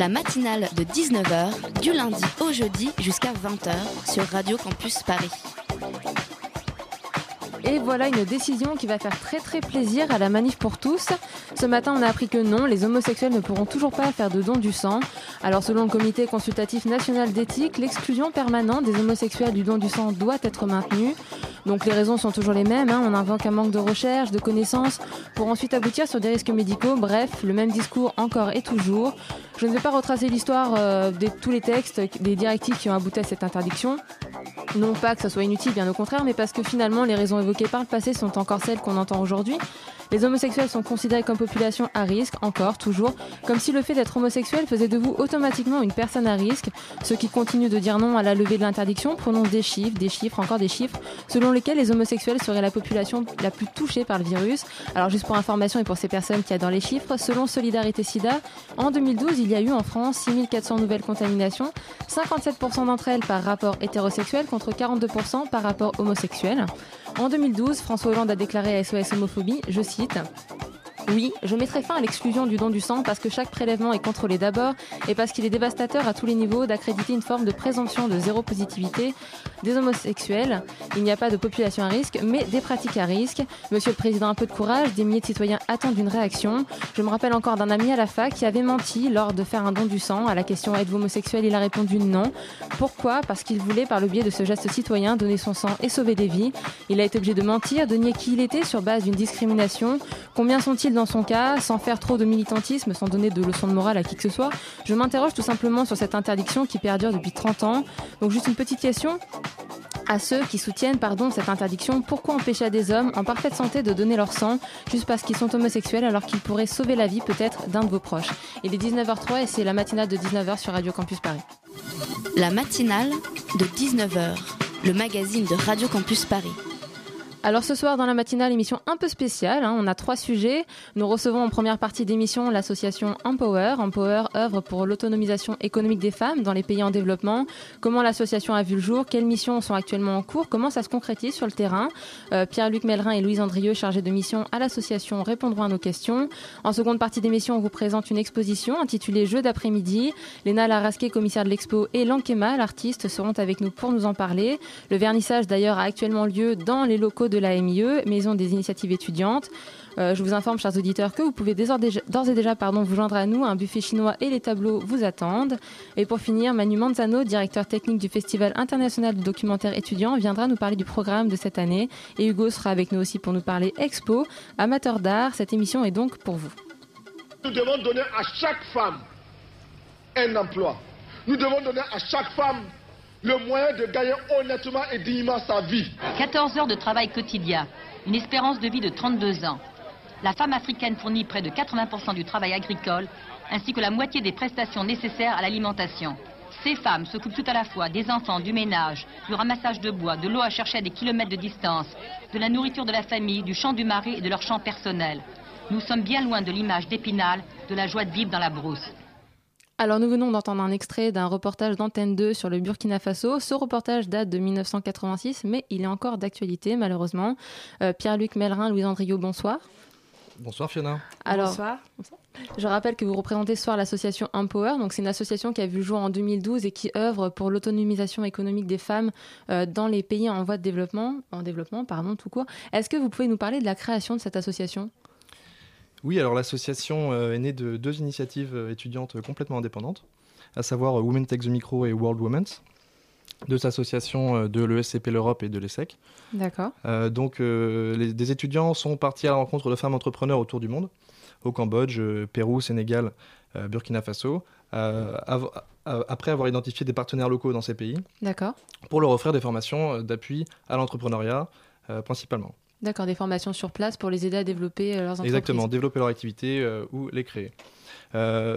La matinale de 19h, du lundi au jeudi jusqu'à 20h sur Radio Campus Paris. Et voilà une décision qui va faire très très plaisir à la manif pour tous. Ce matin, on a appris que non, les homosexuels ne pourront toujours pas faire de don du sang. Alors selon le comité consultatif national d'éthique, l'exclusion permanente des homosexuels du don du sang doit être maintenue. Donc les raisons sont toujours les mêmes, hein. on invoque un manque de recherche, de connaissances, pour ensuite aboutir sur des risques médicaux. Bref, le même discours encore et toujours. Je ne vais pas retracer l'histoire euh, de tous les textes, des directives qui ont abouti à cette interdiction. Non pas que ça soit inutile, bien au contraire, mais parce que finalement les raisons évoquées par le passé sont encore celles qu'on entend aujourd'hui. Les homosexuels sont considérés comme population à risque, encore, toujours, comme si le fait d'être homosexuel faisait de vous automatiquement une personne à risque. Ceux qui continuent de dire non à la levée de l'interdiction prononcent des chiffres, des chiffres, encore des chiffres, selon lesquels les homosexuels seraient la population la plus touchée par le virus. Alors juste pour information et pour ces personnes qui adorent les chiffres, selon Solidarité Sida, en 2012, il y a eu en France 6400 nouvelles contaminations, 57% d'entre elles par rapport hétérosexuel contre 42% par rapport homosexuel. En 2012, François Hollande a déclaré à SOS Homophobie, je cite, oui, je mettrai fin à l'exclusion du don du sang parce que chaque prélèvement est contrôlé d'abord et parce qu'il est dévastateur à tous les niveaux d'accréditer une forme de présomption de zéro positivité des homosexuels. Il n'y a pas de population à risque, mais des pratiques à risque. Monsieur le Président, un peu de courage, des milliers de citoyens attendent une réaction. Je me rappelle encore d'un ami à la fac qui avait menti lors de faire un don du sang. À la question êtes-vous homosexuel? Il a répondu non. Pourquoi? Parce qu'il voulait, par le biais de ce geste citoyen, donner son sang et sauver des vies. Il a été obligé de mentir, de nier qui il était sur base d'une discrimination. Combien sont-ils dans son cas, sans faire trop de militantisme, sans donner de leçons de morale à qui que ce soit Je m'interroge tout simplement sur cette interdiction qui perdure depuis 30 ans. Donc juste une petite question à ceux qui soutiennent pardon, cette interdiction, pourquoi empêcher à des hommes en parfaite santé de donner leur sang juste parce qu'ils sont homosexuels alors qu'ils pourraient sauver la vie peut-être d'un de vos proches? Il est 19h03 et c'est la matinale de 19h sur Radio Campus Paris. La matinale de 19h, le magazine de Radio Campus Paris. Alors ce soir dans la matinale, émission un peu spéciale, hein, on a trois sujets. Nous recevons en première partie d'émission l'association Empower. Empower œuvre pour l'autonomisation économique des femmes dans les pays en développement. Comment l'association a vu le jour? Quelles missions sont actuellement en cours? Comment ça se concrétise sur le terrain? Euh, Pierre-Luc Mellerin et Louise Andrieux, chargés de mission à l'association, répondront à nos questions. En seconde partie d'émission, on vous présente une exposition intitulée Jeux d'après-midi. Léna Larasquet, commissaire de l'expo, et Lankema, l'artiste, seront avec nous pour nous en parler. Le vernissage d'ailleurs a actuellement lieu dans les locaux de la MIE, Maison des initiatives étudiantes. Euh, je vous informe, chers auditeurs, que vous pouvez d'ores et déjà pardon, vous joindre à nous. Un buffet chinois et les tableaux vous attendent. Et pour finir, Manu Manzano, directeur technique du Festival international de documentaire étudiant, viendra nous parler du programme de cette année. Et Hugo sera avec nous aussi pour nous parler expo, amateur d'art. Cette émission est donc pour vous. Nous devons donner à chaque femme un emploi. Nous devons donner à chaque femme le moyen de gagner honnêtement et dignement sa vie. 14 heures de travail quotidien, une espérance de vie de 32 ans. La femme africaine fournit près de 80% du travail agricole, ainsi que la moitié des prestations nécessaires à l'alimentation. Ces femmes s'occupent tout à la fois des enfants, du ménage, du ramassage de bois, de l'eau à chercher à des kilomètres de distance, de la nourriture de la famille, du champ du mari et de leur champ personnel. Nous sommes bien loin de l'image d'Épinal, de la joie de vivre dans la brousse. Alors nous venons d'entendre un extrait d'un reportage d'Antenne 2 sur le Burkina Faso. Ce reportage date de 1986, mais il est encore d'actualité malheureusement. Euh, Pierre-Luc Mellerin, Louise Andriot, bonsoir. Bonsoir Fiona. Alors, Bonsoir. Je rappelle que vous représentez ce soir l'association Empower. Donc, c'est une association qui a vu le jour en 2012 et qui œuvre pour l'autonomisation économique des femmes euh, dans les pays en voie de développement, en développement, pardon, tout court. Est-ce que vous pouvez nous parler de la création de cette association? Oui, alors l'association euh, est née de deux initiatives euh, étudiantes euh, complètement indépendantes, à savoir Women Take the Micro et World Women's, deux associations de l'ESCP l'Europe et de l'ESSEC. D'accord. Euh, donc, euh, les- des étudiants sont partis à la rencontre de femmes entrepreneurs autour du monde, au Cambodge, euh, Pérou, Sénégal, Burkina Faso, av- après avoir identifié des partenaires locaux dans ces pays, D'accord. pour leur offrir des formations d'appui à l'entrepreneuriat principalement. D'accord, des formations sur place pour les aider à développer leurs entreprises. Exactement, développer leur activité ou les créer.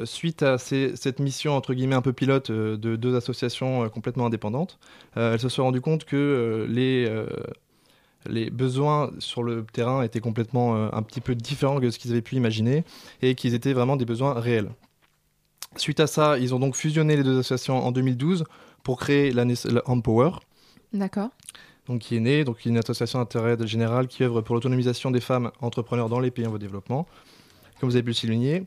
suite à cette mission entre guillemets un peu pilote de deux associations complètement indépendantes, elles se sont rendues compte que les les besoins sur le terrain étaient complètement euh, un petit peu différents de ce qu'ils avaient pu imaginer et qu'ils étaient vraiment des besoins réels. Suite à ça, ils ont donc fusionné les deux associations en 2012 pour créer la, Empower. D'accord. Donc qui est née, donc une association d'intérêt général qui œuvre pour l'autonomisation des femmes entrepreneurs dans les pays en voie de développement, comme vous avez pu le souligner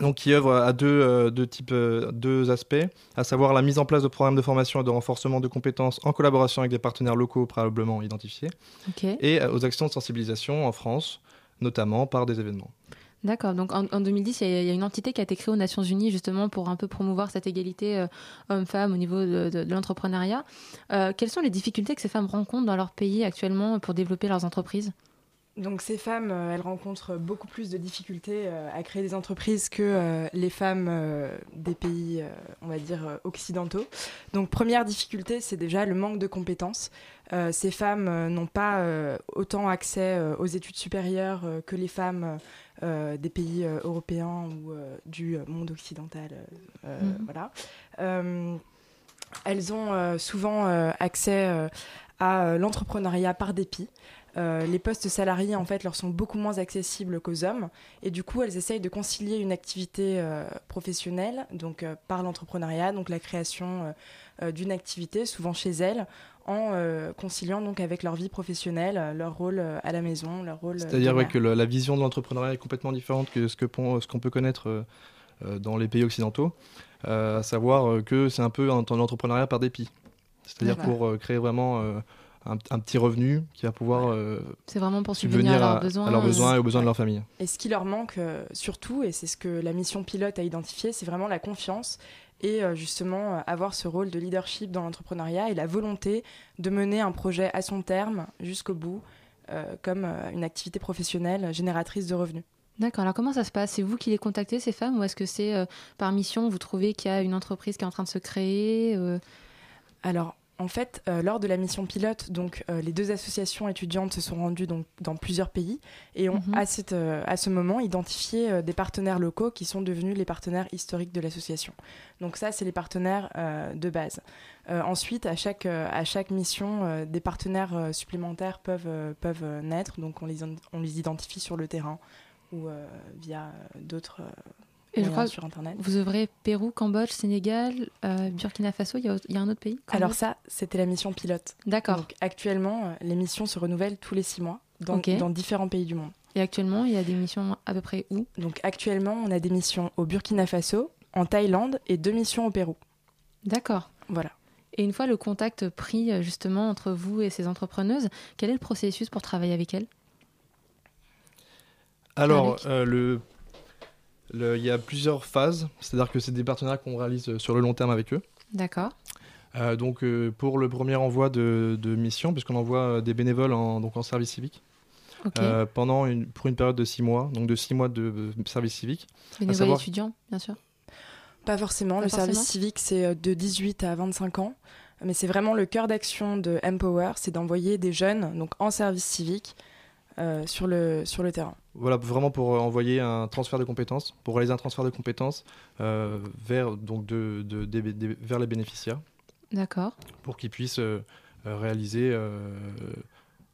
donc qui œuvre à deux, euh, deux, types, euh, deux aspects, à savoir la mise en place de programmes de formation et de renforcement de compétences en collaboration avec des partenaires locaux préalablement identifiés, et euh, aux actions de sensibilisation en France, notamment par des événements. D'accord, donc en, 2010, il y, a une entité qui a été créée aux Nations Unies justement pour un peu promouvoir cette égalité homme-femme au niveau de, l'entrepreneuriat. quelles sont les difficultés que ces femmes rencontrent dans leur pays actuellement pour développer leurs entreprises? Donc ces femmes, euh, elles rencontrent beaucoup plus de difficultés euh, à créer des entreprises que euh, les femmes des pays, on va dire, occidentaux. Donc première difficulté, c'est déjà le manque de compétences. ces femmes n'ont pas autant accès aux études supérieures que les femmes des pays européens ou du monde occidental. Mhm. Voilà. elles ont souvent accès à l'entrepreneuriat par dépit. Euh, les postes salariés en fait leur sont beaucoup moins accessibles qu'aux hommes et du coup elles essayent de concilier une activité euh, professionnelle donc euh, par l'entrepreneuriat donc la création d'une activité souvent chez elles en conciliant donc avec leur vie professionnelle leur rôle à la maison leur rôle c'est-à-dire que la vision de l'entrepreneuriat est complètement différente que ce que ce qu'on peut connaître dans les pays occidentaux à savoir que c'est un peu un, entrepreneuriat par dépit. C'est-à-dire pour créer vraiment un, petit revenu qui va pouvoir euh, c'est vraiment pour subvenir à, leurs besoins, à leurs besoins et aux besoins de leur famille. Et ce qui leur manque euh, surtout, et c'est ce que la mission pilote a identifié, c'est vraiment la confiance et euh, justement avoir ce rôle de leadership dans l'entrepreneuriat et la volonté de mener un projet à son terme jusqu'au bout comme une activité professionnelle génératrice de revenus. D'accord. Alors comment ça se passe? C'est vous qui les contactez, ces femmes, ou est-ce que c'est par mission Vous trouvez qu'il y a une entreprise qui est en train de se créer Alors, en fait, euh, lors de la mission pilote, donc euh, les deux associations étudiantes se sont rendues donc, dans plusieurs pays et ont mhm. à, cette, euh, à ce moment identifié des partenaires locaux qui sont devenus les partenaires historiques de l'association. Donc ça, c'est les partenaires de base. ensuite, à chaque, à chaque mission, des partenaires supplémentaires peuvent, peuvent naître, donc on les, on les identifie sur le terrain ou via d'autres et je crois sur Internet. Vous œuvrez Pérou, Cambodge, Sénégal, euh, Burkina Faso, il y, a un autre pays Alors ça, c'était la mission pilote. D'accord. Donc actuellement, euh, les missions se renouvellent tous les six mois dans, dans différents pays du monde. Et actuellement, il y a des missions à peu près où? Donc actuellement, on a des missions au Burkina Faso, en Thaïlande et deux missions au Pérou. D'accord. Voilà. Et une fois le contact pris euh, justement entre vous et ces entrepreneuses, quel est le processus pour travailler avec elles? Alors, le il y a plusieurs phases, c'est-à-dire que c'est des partenariats qu'on réalise euh, sur le long terme avec eux. D'accord. Euh, donc euh, pour le premier envoi de, de mission, puisqu'on envoie des bénévoles en, donc en service civique, pendant une, pour une période de six mois, donc de six mois de, service civique. Bénévoles savoir... étudiants, bien sûr Pas forcément, le service civique c'est de 18 à 25 ans, mais c'est vraiment le cœur d'action de Empower, c'est d'envoyer des jeunes donc en service civique sur, le, sur le terrain. Voilà, vraiment pour envoyer un transfert de compétences, pour réaliser un transfert de compétences euh, vers, donc de, de, vers les bénéficiaires. D'accord. Pour qu'ils puissent euh, euh, réaliser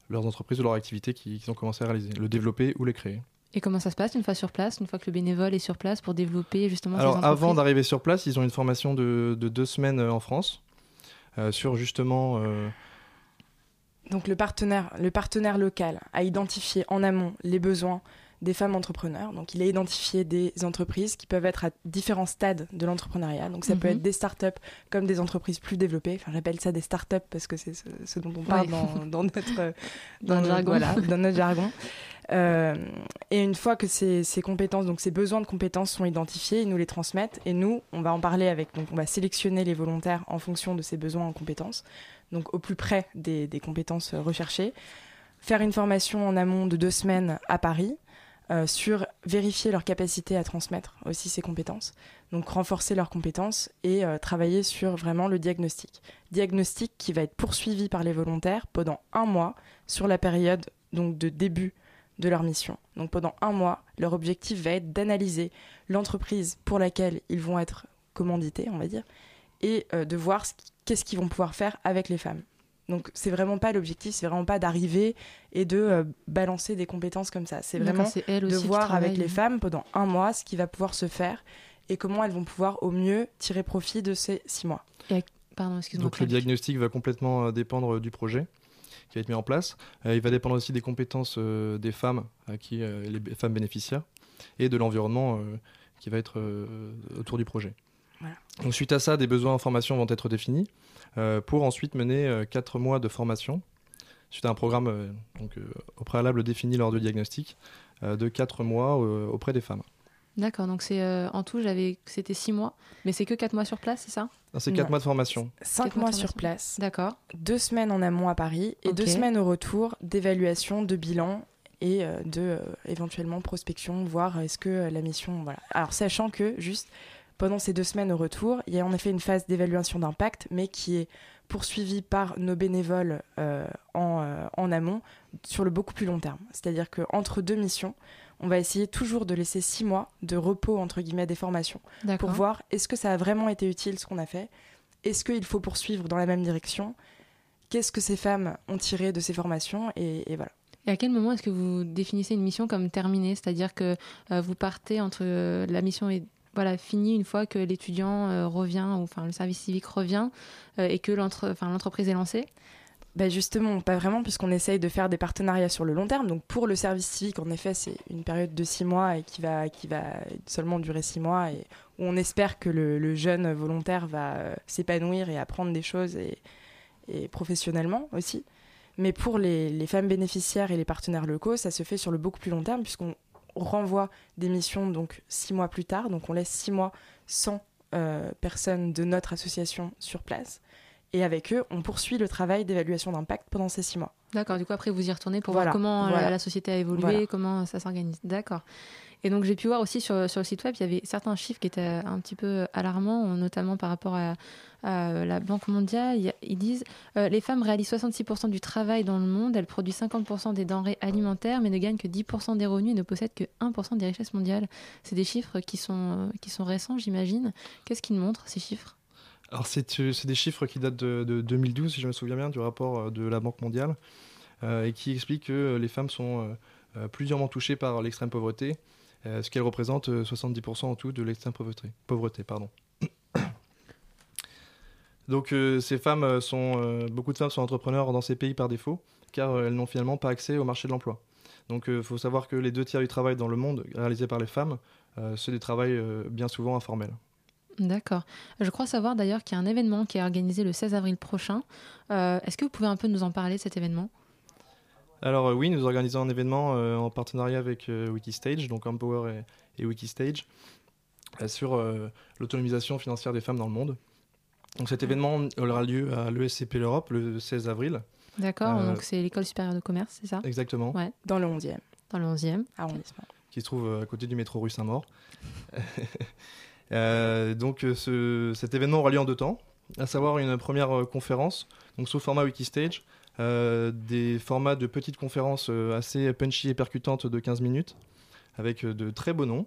leurs entreprises ou leurs activités qu'ils ont commencé à réaliser, le développer ou les créer. Et comment ça se passe une fois sur place, une fois que le bénévole est sur place pour développer justement Alors, ces entreprises avant d'arriver sur place, ils ont une formation de, de deux semaines en France sur justement donc le partenaire, le partenaire local a identifié en amont les besoins des femmes entrepreneurs. Donc il a identifié des entreprises qui peuvent être à différents stades de l'entrepreneuriat. Donc ça peut mhm. être des startups comme des entreprises plus développées. Enfin j'appelle ça des startups parce que c'est ce, dont on parle dans, notre, dans, jargon. dans notre jargon. Euh, et une fois que ces, ces, compétences, donc ces besoins de compétences sont identifiés, ils nous les transmettent et nous, on va en parler avec, donc on va sélectionner les volontaires en fonction de ces besoins en compétences donc au plus près des, compétences recherchées. Faire une formation en amont de deux semaines à Paris euh, sur vérifier leur capacité à transmettre aussi ces compétences, donc renforcer leurs compétences et euh, travailler sur vraiment le diagnostic. Diagnostic qui va être poursuivi par les volontaires pendant un mois sur la période donc de début de leur mission. Donc pendant un mois, leur objectif va être d'analyser l'entreprise pour laquelle ils vont être commandités, on va dire, et euh, de voir qu'est-ce qu'ils vont pouvoir faire avec les femmes. Donc c'est vraiment pas l'objectif, c'est vraiment pas d'arriver et de euh, balancer des compétences comme ça. C'est vraiment de voir avec les femmes pendant un mois ce qui va pouvoir se faire et comment elles vont pouvoir au mieux tirer profit de ces six mois. Pardon, Donc le diagnostic va complètement euh, dépendre du projet qui va être mis en place. il va dépendre aussi des compétences des femmes, à qui les femmes bénéficiaires, et de l'environnement qui va être autour du projet. Donc, suite à ça, des besoins en formation vont être définis euh, pour ensuite mener 4 euh, mois de formation suite à un programme euh, donc, au préalable défini lors du diagnostic de 4 mois auprès des femmes. D'accord, donc c'est en tout, j'avais c'était 6 mois, mais c'est que 4 mois sur place, c'est ça? C'est 4 mois de formation. 5 mois, sur place. D'accord. 2 semaines en amont à Paris et 2 semaines au retour d'évaluation, de bilan et de éventuellement prospection, voir est-ce que la mission. Voilà. Alors, sachant que, juste, pendant ces deux semaines au retour, il y a en effet une phase d'évaluation d'impact, mais qui est poursuivie par nos bénévoles euh, euh, en, amont sur le beaucoup plus long terme. C'est-à-dire qu'entre deux missions, on va essayer toujours de laisser six mois de repos, entre guillemets, des formations, pour voir est-ce que ça a vraiment été utile ce qu'on a fait, est-ce qu'il faut poursuivre dans la même direction, qu'est-ce que ces femmes ont tiré de ces formations, et, voilà. Et à quel moment est-ce que vous définissez une mission comme terminée? C'est-à-dire que euh, vous partez entre la mission est voilà, fini une fois que l'étudiant euh, revient, ou enfin le service civique revient, euh, et que l'entreprise est lancée bah justement, pas vraiment, puisqu'on essaye de faire des partenariats sur le long terme. Donc pour le service civique, en effet, c'est une période de six mois et qui va, qui va seulement durer six mois, et où on espère que le, jeune volontaire va euh, s'épanouir et apprendre des choses, et, professionnellement aussi. Mais pour les, les, femmes bénéficiaires et les partenaires locaux, ça se fait sur le beaucoup plus long terme, puisqu'on renvoie des missions donc six mois plus tard. Donc on laisse six mois sans euh, personnes de notre association sur place. Et avec eux, on poursuit le travail d'évaluation d'impact pendant ces six mois. D'accord, du coup après vous y retournez pour voir comment euh, La, société a évolué, comment ça s'organise. D'accord. Et donc j'ai pu voir aussi sur, sur, le site web, il y avait certains chiffres qui étaient un petit peu alarmants, notamment par rapport à, la Banque mondiale. Ils disent euh, les femmes réalisent 66% du travail dans le monde, elles produisent 50% des denrées alimentaires, mais ne gagnent que 10% des revenus et ne possèdent que 1% des richesses mondiales. C'est des chiffres qui sont, qui sont récents, j'imagine. Qu'est-ce qu'ils montrent, ces chiffres? Alors euh, c'est des chiffres qui datent de, 2012, si je me souviens bien, du rapport euh, de la Banque mondiale, et qui expliquent que les femmes sont plusieurs touchées par l'extrême pauvreté euh, ce qu'elle représente 70% euh, en tout de l'extrême pauvreté. pauvreté pardon. Donc euh, ces femmes sont, beaucoup de femmes sont entrepreneurs dans ces pays par défaut, car elles n'ont finalement pas accès au marché de l'emploi. Donc il faut savoir que les deux tiers du travail dans le monde réalisé par les femmes, c'est des travails bien souvent informels. D'accord. Je crois savoir d'ailleurs qu'il y a un événement qui est organisé le 16 avril prochain. Est-ce que vous pouvez un peu nous en parler de cet événement? Alors euh, oui, nous organisons un événement euh, en partenariat avec euh, Wikistage, donc Empower et, Wikistage, sur l'autonomisation financière des femmes dans le monde. Donc cet événement aura lieu à l'ESCP l'Europe le 16 avril. D'accord, donc c'est l'école supérieure de commerce, c'est ça? Exactement. Ouais. Dans le 11e. Dans le 11e arrondissement. Qui se trouve à côté du métro rue Saint-Maur. donc cet événement aura lieu en deux temps, à savoir une première conférence, donc sous format Wikistage, euh, des formats de petites conférences euh, assez punchy et percutantes de 15 minutes, avec euh, de très beaux noms.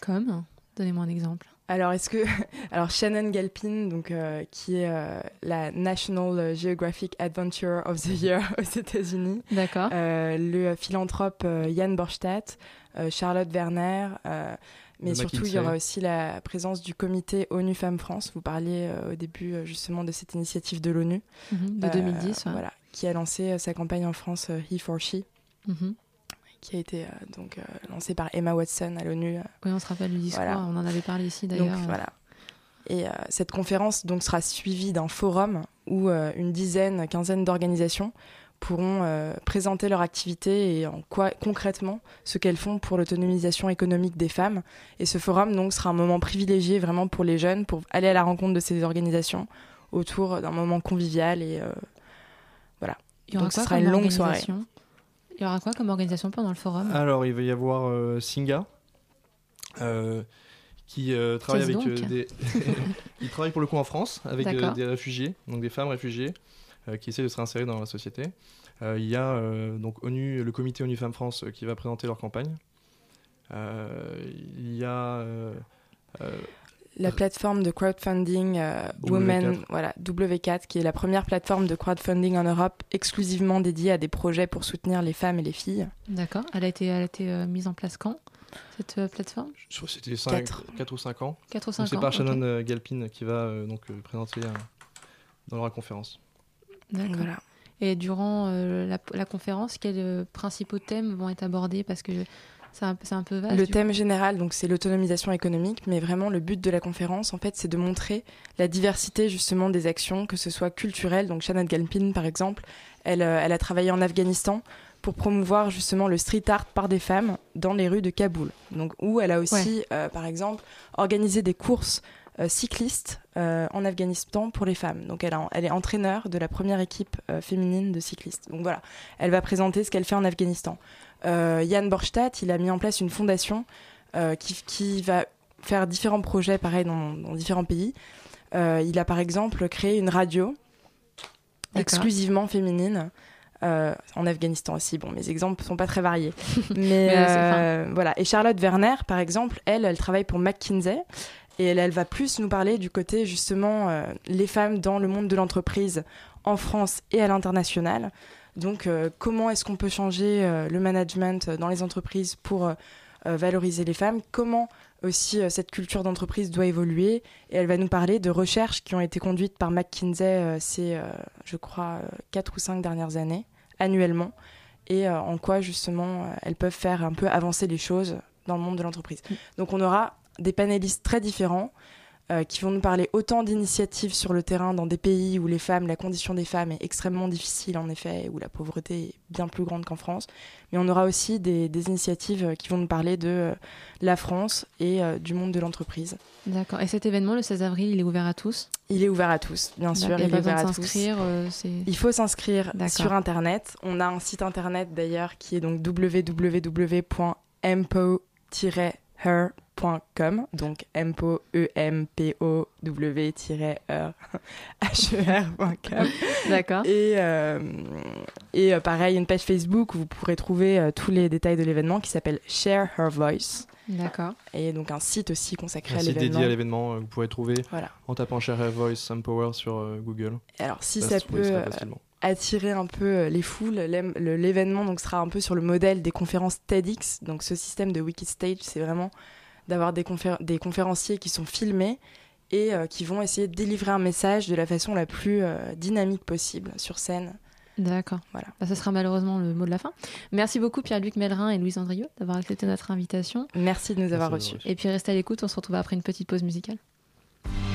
Comme Donnez-moi un exemple. Alors, est-ce que. Alors, Shannon Galpin, donc, qui est la National Geographic Adventure of the Year aux États-Unis. D'accord. le philanthrope Yann Borstadt, Charlotte Werner, mais surtout, il y aura aussi la présence du comité ONU Femmes France. Vous parliez euh, au début euh, justement de cette initiative de l'ONU. Mhm, de 2010. Euh, voilà, qui a lancé sa campagne en France He for She. Mhm. Qui a été donc lancée par Emma Watson à l'ONU. Oui, on se rappelle le discours, on en avait parlé ici d'ailleurs. Voilà. Et cette conférence donc sera suivie d'un forum où une dizaine, quinzaine d'organisations pourront euh, présenter leur activité et en quoi concrètement ce qu'elles font pour l'autonomisation économique des femmes. Et ce forum donc sera un moment privilégié vraiment pour les jeunes pour aller à la rencontre de ces organisations autour d'un moment convivial et euh, voilà. Il y aura donc, ce sera une longue soirée. Il y aura quoi comme organisation pendant le forum? Alors il va y avoir euh, Singa. qui travaille avec des il travaille pour le coup en France avec des réfugiés donc des femmes réfugiées qui essaient de se réinsérer dans la société. il y a donc ONU, le comité ONU Femmes France qui va présenter leur campagne. il y a la plateforme de crowdfunding euh, Women, voilà, W4, qui est la première plateforme de crowdfunding en Europe exclusivement dédiée à des projets pour soutenir les femmes et les filles. D'accord. Elle a été, elle a été euh, mise en place quand cette euh, plateforme? Je crois que c'était 4. ou 5 ans. 4 ou 5 ans. C'est par Shannon Galpin qui va donc présenter dans la conférence. D'accord. Voilà. Et durant la, la, conférence, quels principaux thèmes vont être abordés? Parce que c'est un, peu vaste. Le thème général, donc, c'est l'autonomisation économique, mais vraiment le but de la conférence, en fait, c'est de montrer la diversité justement des actions, que ce soit culturelles. Donc, Shannon Galpin, par exemple, elle, euh, elle a travaillé en Afghanistan pour promouvoir justement le street art par des femmes dans les rues de Kaboul. Donc, où elle a aussi, euh, par exemple, organisé des courses euh, cyclistes en Afghanistan pour les femmes. Donc elle, elle est entraîneur de la première équipe féminine de cyclistes. Donc voilà, elle va présenter ce qu'elle fait en Afghanistan. Euh, Yann Borstadt, il a mis en place une fondation euh, qui, va faire différents projets, pareil, dans, différents pays. Euh, il a par exemple créé une radio exclusivement féminine. en Afghanistan aussi. Bon, mes exemples sont pas très variés. Mais, voilà. Et Charlotte Werner, par exemple, elle, elle travaille pour McKinsey. Et elle, elle va plus nous parler du côté, justement, les femmes dans le monde de l'entreprise en France et à l'international. Donc, euh, comment est-ce qu'on peut changer euh, le management dans les entreprises pour euh, valoriser les femmes? Comment aussi cette culture d'entreprise doit évoluer? Et elle va nous parler de recherches qui ont été conduites par McKinsey ces, je crois, quatre ou cinq dernières années, annuellement, et en quoi justement elles peuvent faire un peu avancer les choses dans le monde de l'entreprise. Mm. Donc, on aura des panélistes très différents euh, qui vont nous parler autant d'initiatives sur le terrain dans des pays où les femmes, la condition des femmes est extrêmement difficile en effet, où la pauvreté est bien plus grande qu'en France. Mais on aura aussi des, initiatives qui vont nous parler de euh, la France et euh, du monde de l'entreprise. D'accord. Et cet événement, le 16 avril, il est ouvert à tous? Il est ouvert à tous, bien sûr. Il, il est ouvert à tous. il faut s'inscrire sur Internet. On a un site Internet d'ailleurs qui est donc www.empo-her .com, donc mpo e m p o w e. D'accord. Et euh, et euh, pareil une page Facebook où vous pourrez trouver euh, tous les détails de l'événement qui s'appelle Share Her Voice. D'accord. Et donc un site aussi consacré à l'événement. Un site dédié à l'événement vous pourrez trouver en tapant Share Her Voice Empower sur Google. Alors si ça, ça peut attirer un peu les foules. L'événement donc sera un peu sur le modèle des conférences TEDx. Donc ce système de Wikistage, c'est vraiment d'avoir des, des, conférenciers qui sont filmés et euh, qui vont essayer de délivrer un message de la façon la plus euh, dynamique possible sur scène. D'accord. Voilà. Bah, ça sera malheureusement le mot de la fin. Merci beaucoup Pierre-Luc Mellerin et Louise Andrieux d'avoir accepté notre invitation. Merci de nous avoir reçus. Et puis restez à l'écoute, on se retrouve après une petite pause musicale.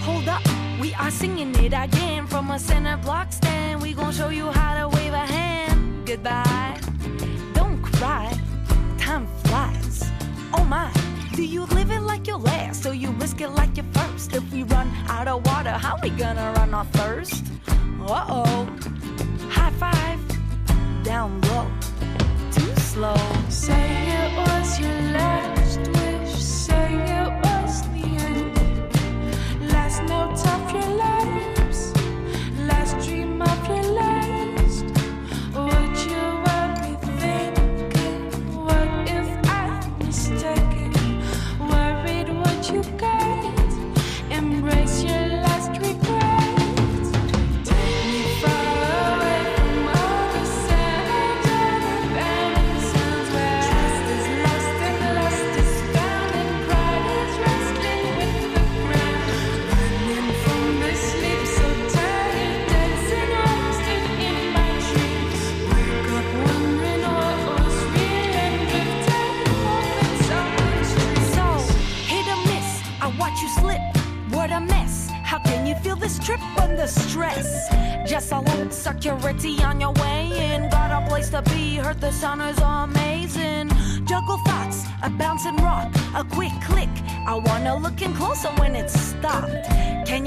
Hold up, we are singing it again from a center block stand. We gon' show you how to wave a hand. Goodbye. Don't cry, time flies. Oh my, do you like your last or you risk it like your first? If we run out of water, how we gonna run our thirst? Uh oh, high five, down low, too slow. Say it was your last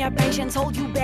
your patience hold you back?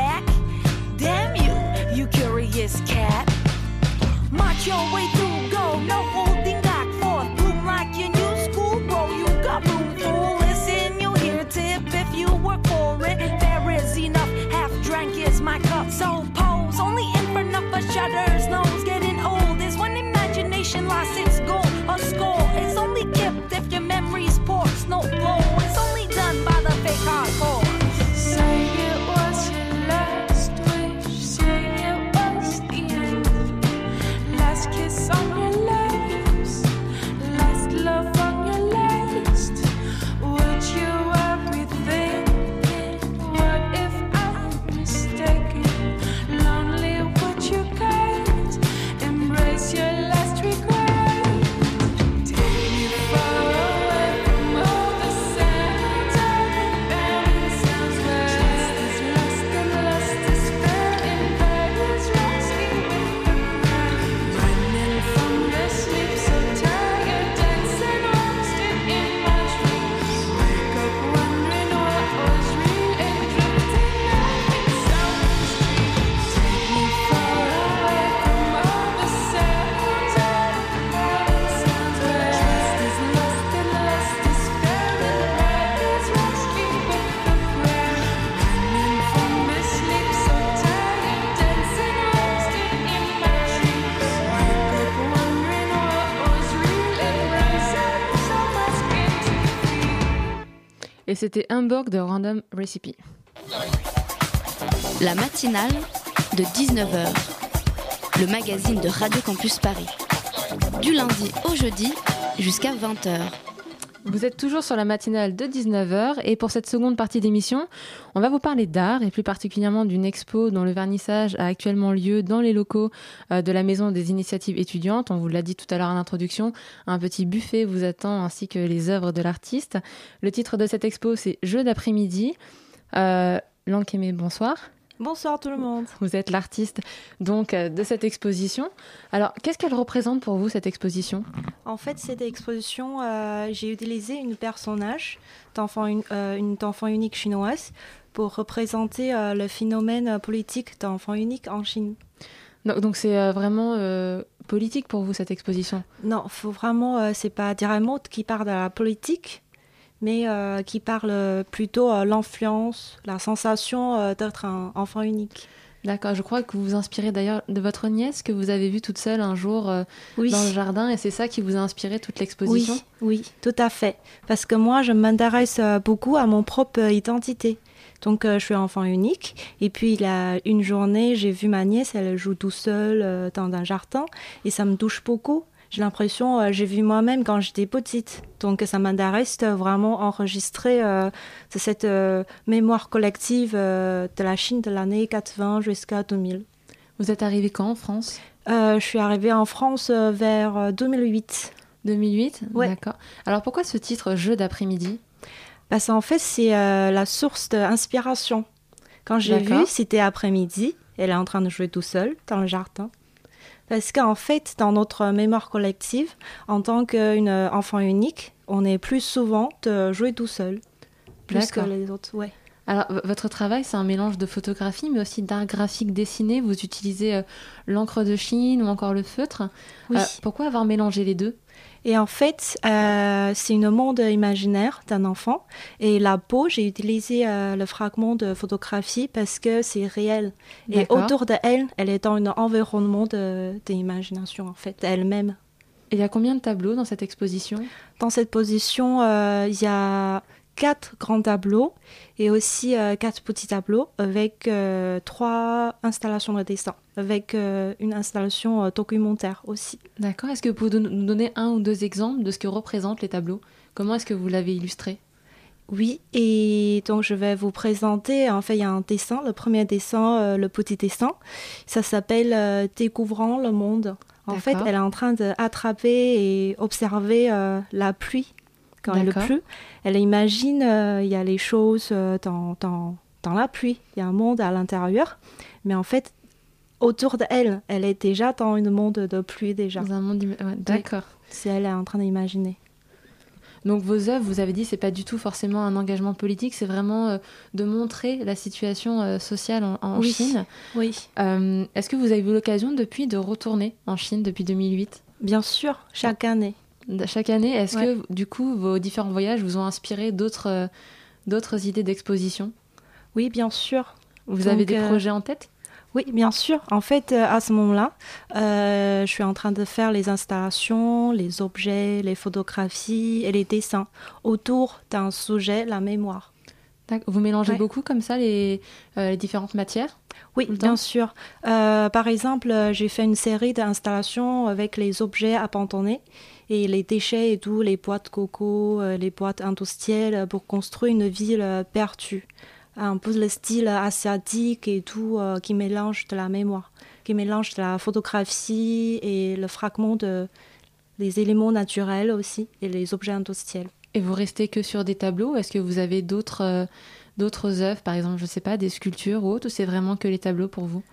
C'était Hamburg de Random Recipe. La matinale de 19h, le magazine de Radio Campus Paris. Du lundi au jeudi jusqu'à 20h. Vous êtes toujours sur la matinale de 19h et pour cette seconde partie d'émission, on va vous parler d'art et plus particulièrement d'une expo dont le vernissage a actuellement lieu dans les locaux euh, de la Maison des Initiatives étudiantes. On vous l'a dit tout à l'heure en introduction, un petit buffet vous attend ainsi que les œuvres de l'artiste. Le titre de cette expo, c'est Jeux d'après-midi. Euh, bonsoir. Bonsoir tout le monde. Vous êtes l'artiste donc euh, de cette exposition. Alors, qu'est-ce qu'elle représente pour vous cette exposition? En fait, cette exposition, euh, j'ai utilisé une personnage d'enfant une, euh, une enfant unique chinoise pour représenter euh, le phénomène politique d'enfant unique en Chine. Donc, c'est vraiment euh, politique pour vous cette exposition? Non, faut vraiment, euh, c'est pas dire un mot qui parle de la politique, mais euh, qui parle plutôt de l'influence, la sensation euh, d'être un enfant unique. D'accord, je crois que vous vous inspirez d'ailleurs de votre nièce que vous avez vue toute seule un jour euh, Oui. dans le jardin et c'est ça qui vous a inspiré toute l'exposition? Oui, oui, tout à fait. Parce que moi, je m'intéresse euh, beaucoup à mon propre euh, identité. Donc, euh, je suis enfant unique. Et puis, il y a une journée, j'ai vu ma nièce, elle joue tout seule euh, dans un jardin. Et ça me touche beaucoup. J'ai l'impression, euh, j'ai vu moi-même quand j'étais petite. Donc, ça m'intéresse vraiment enregistrer euh, cette euh, mémoire collective de la Chine de l'année 80 jusqu'à 2000. Vous êtes arrivé quand en France? Je suis arrivée en France vers euh, 2008. 2008 Ouais. D'accord. Alors pourquoi ce titre Jeu d'après-midi? Parce qu'en fait, c'est la source d'inspiration. Quand j'ai vu, c'était après-midi, elle est en train de jouer tout seule dans le jardin. Parce qu'en fait, dans notre mémoire collective, en tant qu'enfant unique, on est plus souvent de jouer tout seul. Plus que les autres, ouais. Alors votre travail c'est un mélange de photographie mais aussi d'art graphique dessiné. Vous utilisez euh, l'encre de Chine ou encore le feutre. Oui. Euh, pourquoi avoir mélangé les deux? Et en fait, euh, c'est une monde imaginaire d'un enfant. Et la peau, j'ai utilisé euh, le fragment de photographie parce que c'est réel. Et autour de elle, elle est dans un environnement de- d'imagination, en fait, elle-même. Et il y a combien de tableaux dans cette exposition? Dans cette position, euh, il y a quatre grands tableaux et aussi euh, quatre petits tableaux avec euh, trois installations de dessin, avec euh, une installation documentaire aussi. D'accord. Est-ce que vous pouvez nous donner un ou deux exemples de ce que représentent les tableaux? Comment est-ce que vous l'avez illustré? Oui, et donc je vais vous présenter, en fait, il y a un dessin, le premier dessin, le petit dessin, ça s'appelle Découvrant le monde. En fait, elle est en train d'attraper et observer la pluie quand il pleut. Elle imagine, euh, il y a les choses euh, dans, dans, dans la pluie, il y a un monde à l'intérieur, mais en fait, autour d'elle, elle est déjà dans un monde de pluie déjà. Dans un monde ouais, D'accord. C'est elle est en train d'imaginer. Donc vos œuvres, vous avez dit, c'est pas du tout forcément un engagement politique, c'est vraiment euh, de montrer la situation euh, sociale en, en Oui. Chine. Oui. Euh, Est-ce que vous avez eu l'occasion depuis de retourner en Chine depuis 2008 Bien sûr, chaque année. Chaque année, est-ce Ouais. que du coup vos différents voyages vous ont inspiré d'autres euh, d'autres idées d'exposition? Oui, bien sûr. Vous Donc, avez des euh, projets en tête? Oui, bien sûr. En fait, euh, à ce moment-là, euh, je suis en train de faire les installations, les objets, les photographies et les dessins autour d'un sujet, la mémoire. Vous mélangez Ouais. beaucoup comme ça les, euh, les différentes matières? Oui, bien sûr. Euh, par exemple, j'ai fait une série d'installations avec les objets abandonnés et les déchets et tout, les boîtes de coco, euh, les boîtes industrielles euh, pour construire une ville euh, perdue. Un peu le style asiatique et tout qui mélange de la mémoire, qui mélange de la photographie et le fragment de les éléments naturels aussi et les objets industriels. Et vous restez que sur des tableaux? Est-ce que vous avez d'autres euh, d'autres œuvres, par exemple, je sais pas, des sculptures ou autres, ou c'est vraiment que les tableaux pour vous?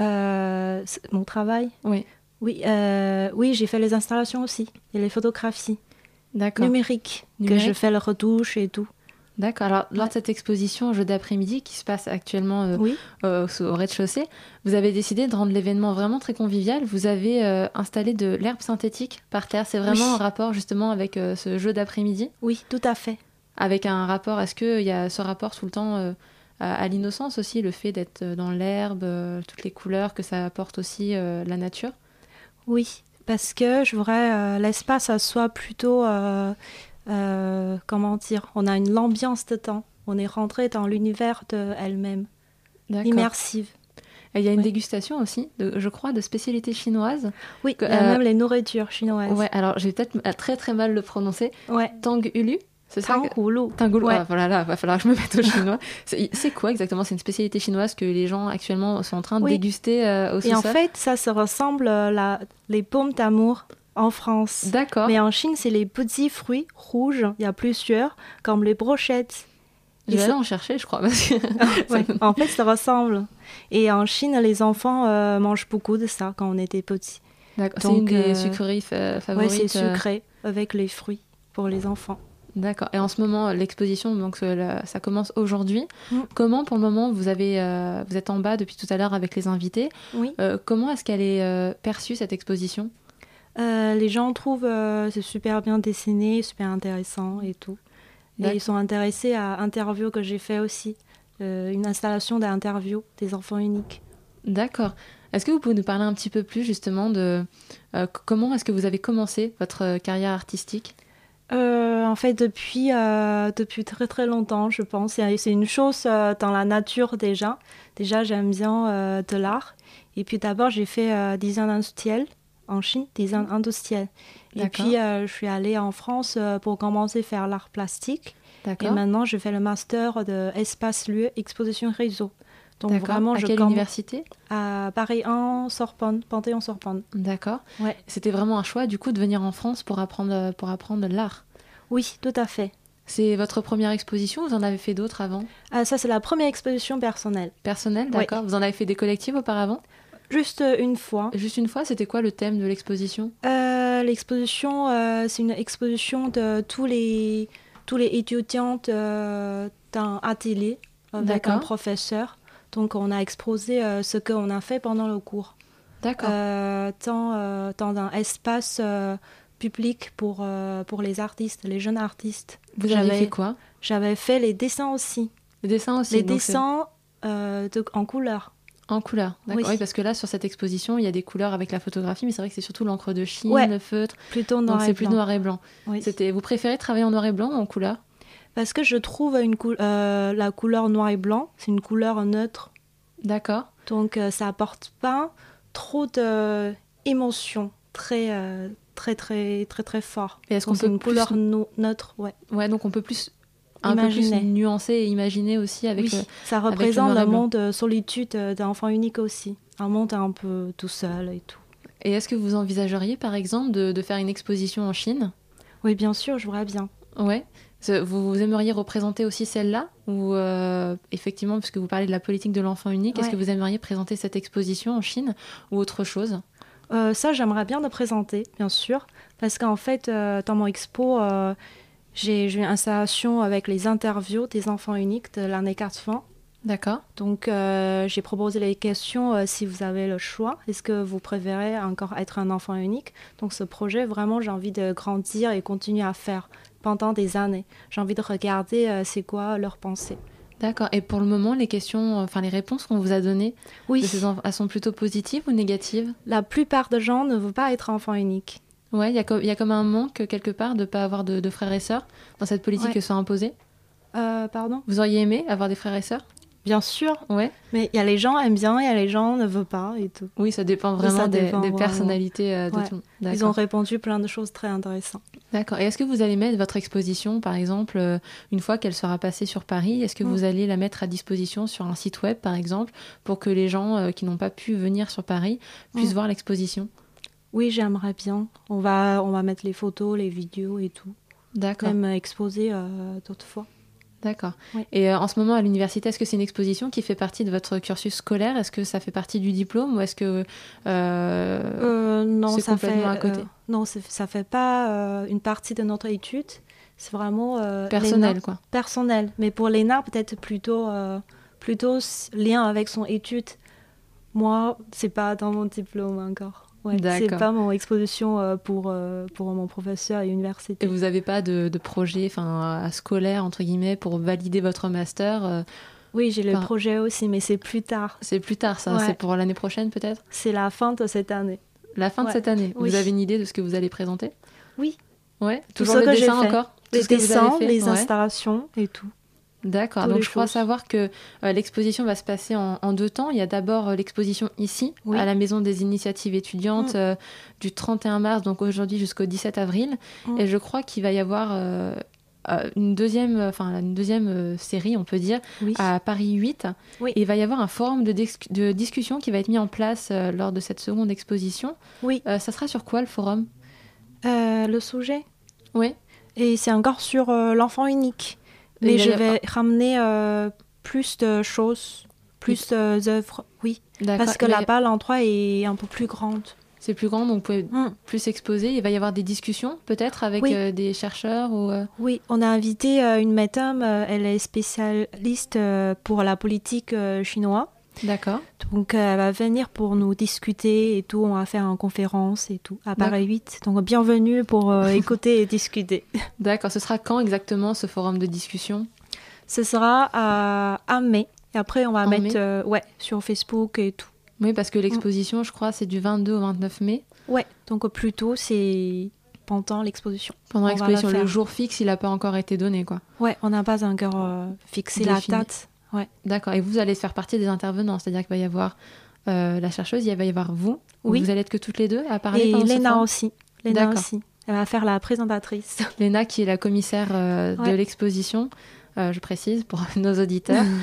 Euh, mon travail? Oui. Oui, euh, oui j'ai fait les installations aussi et les photographies. Numériques, que je fais le retouche et tout. D'accord. Alors, lors de cette exposition Jeux d'après-midi qui se passe actuellement euh, Oui. euh, au, au rez-de-chaussée, vous avez décidé de rendre l'événement vraiment très convivial. Vous avez euh, installé de l'herbe synthétique par terre. C'est vraiment Oui. un rapport justement avec ce jeu d'après-midi? Oui, tout à fait. Avec un rapport, est-ce qu'il y a ce rapport tout le temps à, l'innocence aussi, le fait d'être dans l'herbe, toutes les couleurs que ça apporte aussi la nature? Oui, parce que je voudrais euh, l'espace ça soit plutôt euh, euh, comment dire, on a une l'ambiance dedans. On est rentré dans l'univers de elle-même, immersive. Et il y a une Ouais. dégustation aussi, de, je crois, de spécialités chinoises. Oui, Que- euh, même les nourritures chinoises. Ouais, alors j'ai peut-être euh, très très mal le prononcer. Ouais. Tang Ulu c'est ça Tangulu. Tangulu. Ouais. Ah, voilà, là, va falloir que je me mette au chinois. C'est c'est quoi exactement? C'est une spécialité chinoise que les gens actuellement sont en train de Oui. déguster euh, au Et en fait, ça se ressemble à la, les pommes d'amour en France. D'accord. Mais en Chine, c'est les petits fruits rouges. Il y a plusieurs, comme les brochettes. Je vais aller en chercher, je crois. Parce que... Ouais, en fait, ça ressemble. Et en Chine, les enfants euh, mangent beaucoup de ça quand on était petits. D'accord. C'est une des euh, sucreries favorites. c'est euh, sucré avec les fruits pour les enfants. D'accord. Et en ce moment, l'exposition, donc euh, ça commence aujourd'hui. Mm. Comment, pour le moment, vous avez, euh, vous êtes en bas depuis tout à l'heure avec les invités. Oui. Euh, comment est-ce qu'elle est euh, perçue cette exposition? Les gens trouvent c'est super bien dessiné, super intéressant et tout. Et ils sont intéressés à interview que j'ai fait aussi. Une installation d'interview des enfants uniques. D'accord. Est-ce que vous pouvez nous parler un petit peu plus justement de comment est-ce que vous avez commencé votre carrière artistique? Euh, en fait, depuis, euh, depuis très très longtemps, je pense. C'est une chose euh, dans la nature déjà. Déjà, j'aime bien de l'art. Et puis d'abord, j'ai fait design industriel en Chine, design industriel. Et puis, je suis allée en France pour commencer à faire l'art plastique. Et maintenant, je fais le master de espace lieu exposition réseau. Donc vraiment, à je quelle université? À Paris 1, Sorbonne, Panthéon-Sorbonne. D'accord. Ouais. C'était vraiment un choix du coup de venir en France pour apprendre euh, pour apprendre l'art? Oui, tout à fait. C'est votre première exposition? Ou vous en avez fait d'autres avant? Ah, ça, c'est la première exposition personnelle. Personnelle, Oui. d'accord. Vous en avez fait des collectives auparavant? Juste euh, une fois. Juste une fois, c'était quoi le thème de l'exposition? Euh, L'exposition, euh, c'est une exposition de tous les, tous les étudiants euh, d'un atelier avec un professeur. Donc, on a exposé euh, ce qu'on a fait pendant le cours. D'accord. Dans, dans un espace euh, public pour, euh, pour les artistes, les jeunes artistes. Vous avez fait quoi? J'avais fait les dessins aussi. Les dessins aussi les donc c'est- dessins de- en couleur. En couleur, d'accord. Oui. Oui. parce que là, sur cette exposition, il y a des couleurs avec la photographie, mais c'est vrai que c'est surtout l'encre de Chine, Ouais. le feutre. Plutôt Donc noir c'est et plus noir et blanc. Oui. C'était, vous préférez travailler en noir et blanc ou en couleur? Parce que je trouve une cou- euh, la couleur noir et blanc, c'est une couleur neutre. D'accord. Donc euh, ça apporte pas trop d'émotions très, euh, très, très, très, très fort. Et est-ce qu'on peut une plus- couleur no- neutre, ouais. Ouais, donc on peut plus un peu Imaginer. plus nuancer et imaginer aussi avec oui, le, ça représente le monde de solitude euh, d'un enfant unique aussi. Un monde un peu tout seul et tout. Et est-ce que vous envisageriez, par exemple, de, de faire une exposition en Chine? Oui, bien sûr, je voudrais bien. Ouais. Vous, vous aimeriez représenter aussi celle-là Ou euh, effectivement, puisque vous parlez de la politique de l'enfant unique, est-ce que vous aimeriez présenter cette exposition en Chine ou autre chose? Euh, ça, j'aimerais bien le présenter, bien sûr, parce qu'en fait, euh, dans mon expo, j'ai j'ai une installation avec les interviews des enfants uniques de l'année 80. D'accord. Donc, j'ai proposé les questions si vous avez le choix. Est-ce que vous préférez encore être un enfant unique? Donc, ce projet, vraiment, j'ai envie de grandir et continuer à faire pendant des années. J'ai envie de regarder euh, c'est quoi leur pensée. D'accord. Et pour le moment, les questions, enfin les réponses qu'on vous a données, Oui. de ces elles sont plutôt positives ou négatives? La plupart des gens ne veulent pas être enfant unique. Ouais, il y, a y comme un manque quelque part de ne pas avoir de, de frères et sœurs dans cette politique Ouais. que soit imposée. Euh, pardon? Vous auriez aimé avoir des frères et sœurs? Bien sûr. Ouais. Mais il y a les gens aiment bien, il y a les gens ne veulent pas et tout. Oui, ça dépend Ça vraiment des, dépend des vraiment. personnalités euh, de Ouais. tout le monde. Ils ont répondu plein de choses très intéressantes. D'accord. Et est-ce que vous allez mettre votre exposition, par exemple, euh, une fois qu'elle sera passée sur Paris, est-ce que Mm. vous allez la mettre à disposition sur un site web, par exemple, pour que les gens euh, qui n'ont pas pu venir sur Paris puissent Mm. voir l'exposition? Oui, j'aimerais bien. On va, on va mettre les photos, les vidéos et tout. D'accord. Même exposer euh, d'autres fois. D'accord. Oui. Et euh, en ce moment à l'université, est-ce que c'est une exposition qui fait partie de votre cursus scolaire? Est-ce que ça fait partie du diplôme ou est-ce que euh, Euh, non, c'est ça fait, complètement à côté? euh, non, ça fait pas une partie de notre étude. C'est vraiment Personnel, l'ENA. quoi. Personnel. Mais pour l'ENA, peut-être plutôt, plutôt lien avec son étude. Moi, c'est pas dans mon diplôme encore. Ouais, c'est pas mon exposition euh, pour, euh, pour mon professeur et université. Et vous n'avez pas de, de projet enfin, scolaire, entre guillemets, pour valider votre master euh, Oui, j'ai le projet aussi, mais c'est plus tard. C'est plus tard, ça. Ouais. C'est pour l'année prochaine, peut-être? C'est la fin de cette année. La fin de cette année. Oui. Vous avez une idée de ce que vous allez présenter? Oui. Ouais. Tout Toujours ce le que j'ai dessin encore? Les dessins, les installations et tout. D'accord, donc je crois savoir que euh, l'exposition va se passer en, en deux temps. Il y a d'abord euh, l'exposition ici, Oui. à la Maison des Initiatives étudiantes, Mm. euh, du 31 mars, donc aujourd'hui jusqu'au 17 avril. Mm. Et je crois qu'il va y avoir une deuxième, enfin, une deuxième série, on peut dire, Oui. à Paris 8. Oui. Et il va y avoir un forum de, dis- de discussion qui va être mis en place lors de cette seconde exposition. Oui. Ça sera sur quoi le forum? Le sujet? Oui. Et c'est encore sur l'enfant unique. Mais je vais ramener euh, plus de choses, plus d'œuvres, oui. Parce que en 3 est un peu plus grande. C'est plus grand, donc vous pouvez Mm. plus exposer. Il va y avoir des discussions, peut-être, avec Oui. euh, des chercheurs ou... euh, Oui, on a invité une madame, elle est spécialiste pour la politique chinoise. D'accord. Donc euh, elle va venir pour nous discuter et tout, on va faire une conférence et tout à Paris 8. Donc bienvenue pour euh, écouter et discuter. D'accord. Ce sera quand exactement ce forum de discussion? Ce sera à, à mai. Et après on va En mettre euh, ouais, sur Facebook et tout. Oui, parce que l'exposition, je crois, c'est du 22 au 29 mai. Ouais, donc plutôt c'est pendant l'exposition. Pendant l'exposition, le jour fixe, il n'a pas encore été donné, quoi. Ouais, on n'a pas encore euh, fixé la date. Ouais. D'accord. Et vous allez faire partie des intervenants, c'est-à-dire qu'il va y avoir euh, la chercheuse, il va y avoir vous. Oui. Vous allez être que toutes les deux à parler Et Léna aussi. Léna aussi. Elle va faire la présentatrice. Léna, qui est la commissaire euh, de l'exposition, euh, je précise pour nos auditeurs.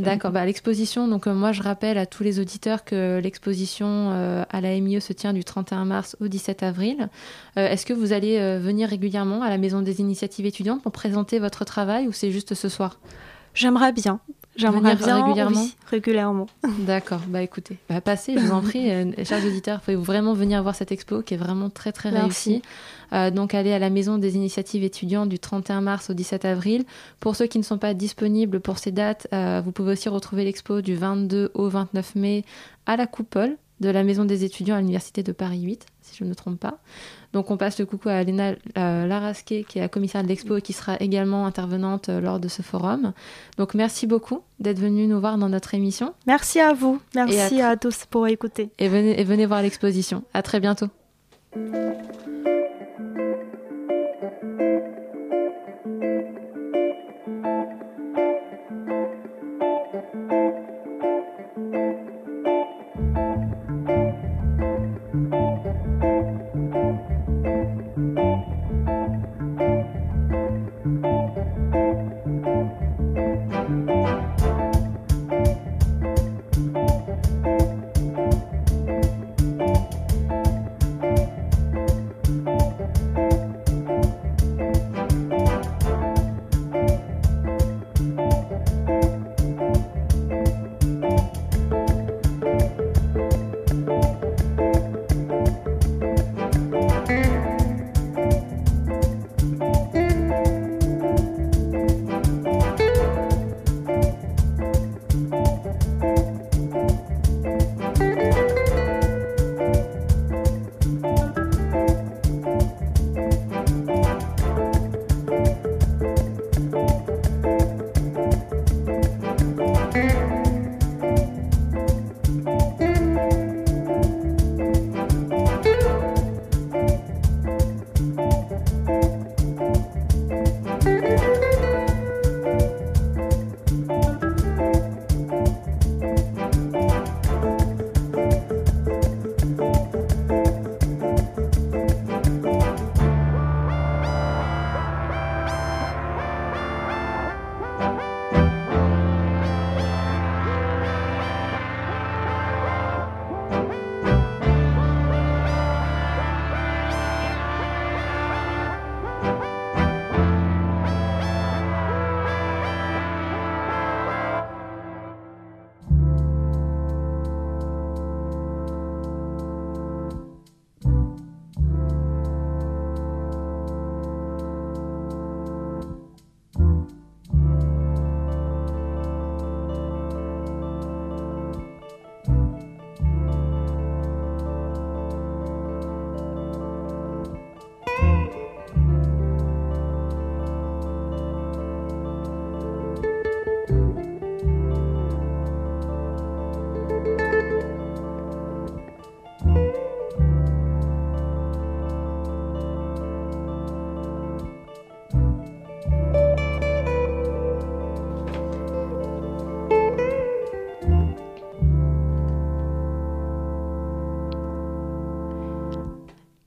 D'accord, bah, l'exposition, donc euh, moi je rappelle à tous les auditeurs que l'exposition euh, à la MIE se tient du 31 mars au 17 avril. Euh, Est-ce que vous allez venir régulièrement à la Maison des Initiatives étudiantes pour présenter votre travail ou c'est juste ce soir? J'aimerais bien. J'aimerais bien régulièrement oui, régulièrement. D'accord, bah écoutez, bah, passez, je vous en prie, euh, chers auditeurs, il faut vraiment venir voir cette expo qui est vraiment très très Merci. réussie. Euh, donc allez à la Maison des Initiatives étudiantes du 31 mars au 17 avril. Pour ceux qui ne sont pas disponibles pour ces dates, euh, vous pouvez aussi retrouver l'expo du 22 au 29 mai à la coupole de la Maison des étudiants à l'Université de Paris 8, si je ne me trompe pas. Donc on passe le coucou à euh, Larasquet, qui est la commissaire de l'expo et qui sera également intervenante euh, lors de ce forum. Donc merci beaucoup d'être venu nous voir dans notre émission. Merci à vous. Merci à à tous pour écouter. Et venez, et venez voir l'exposition. À très bientôt.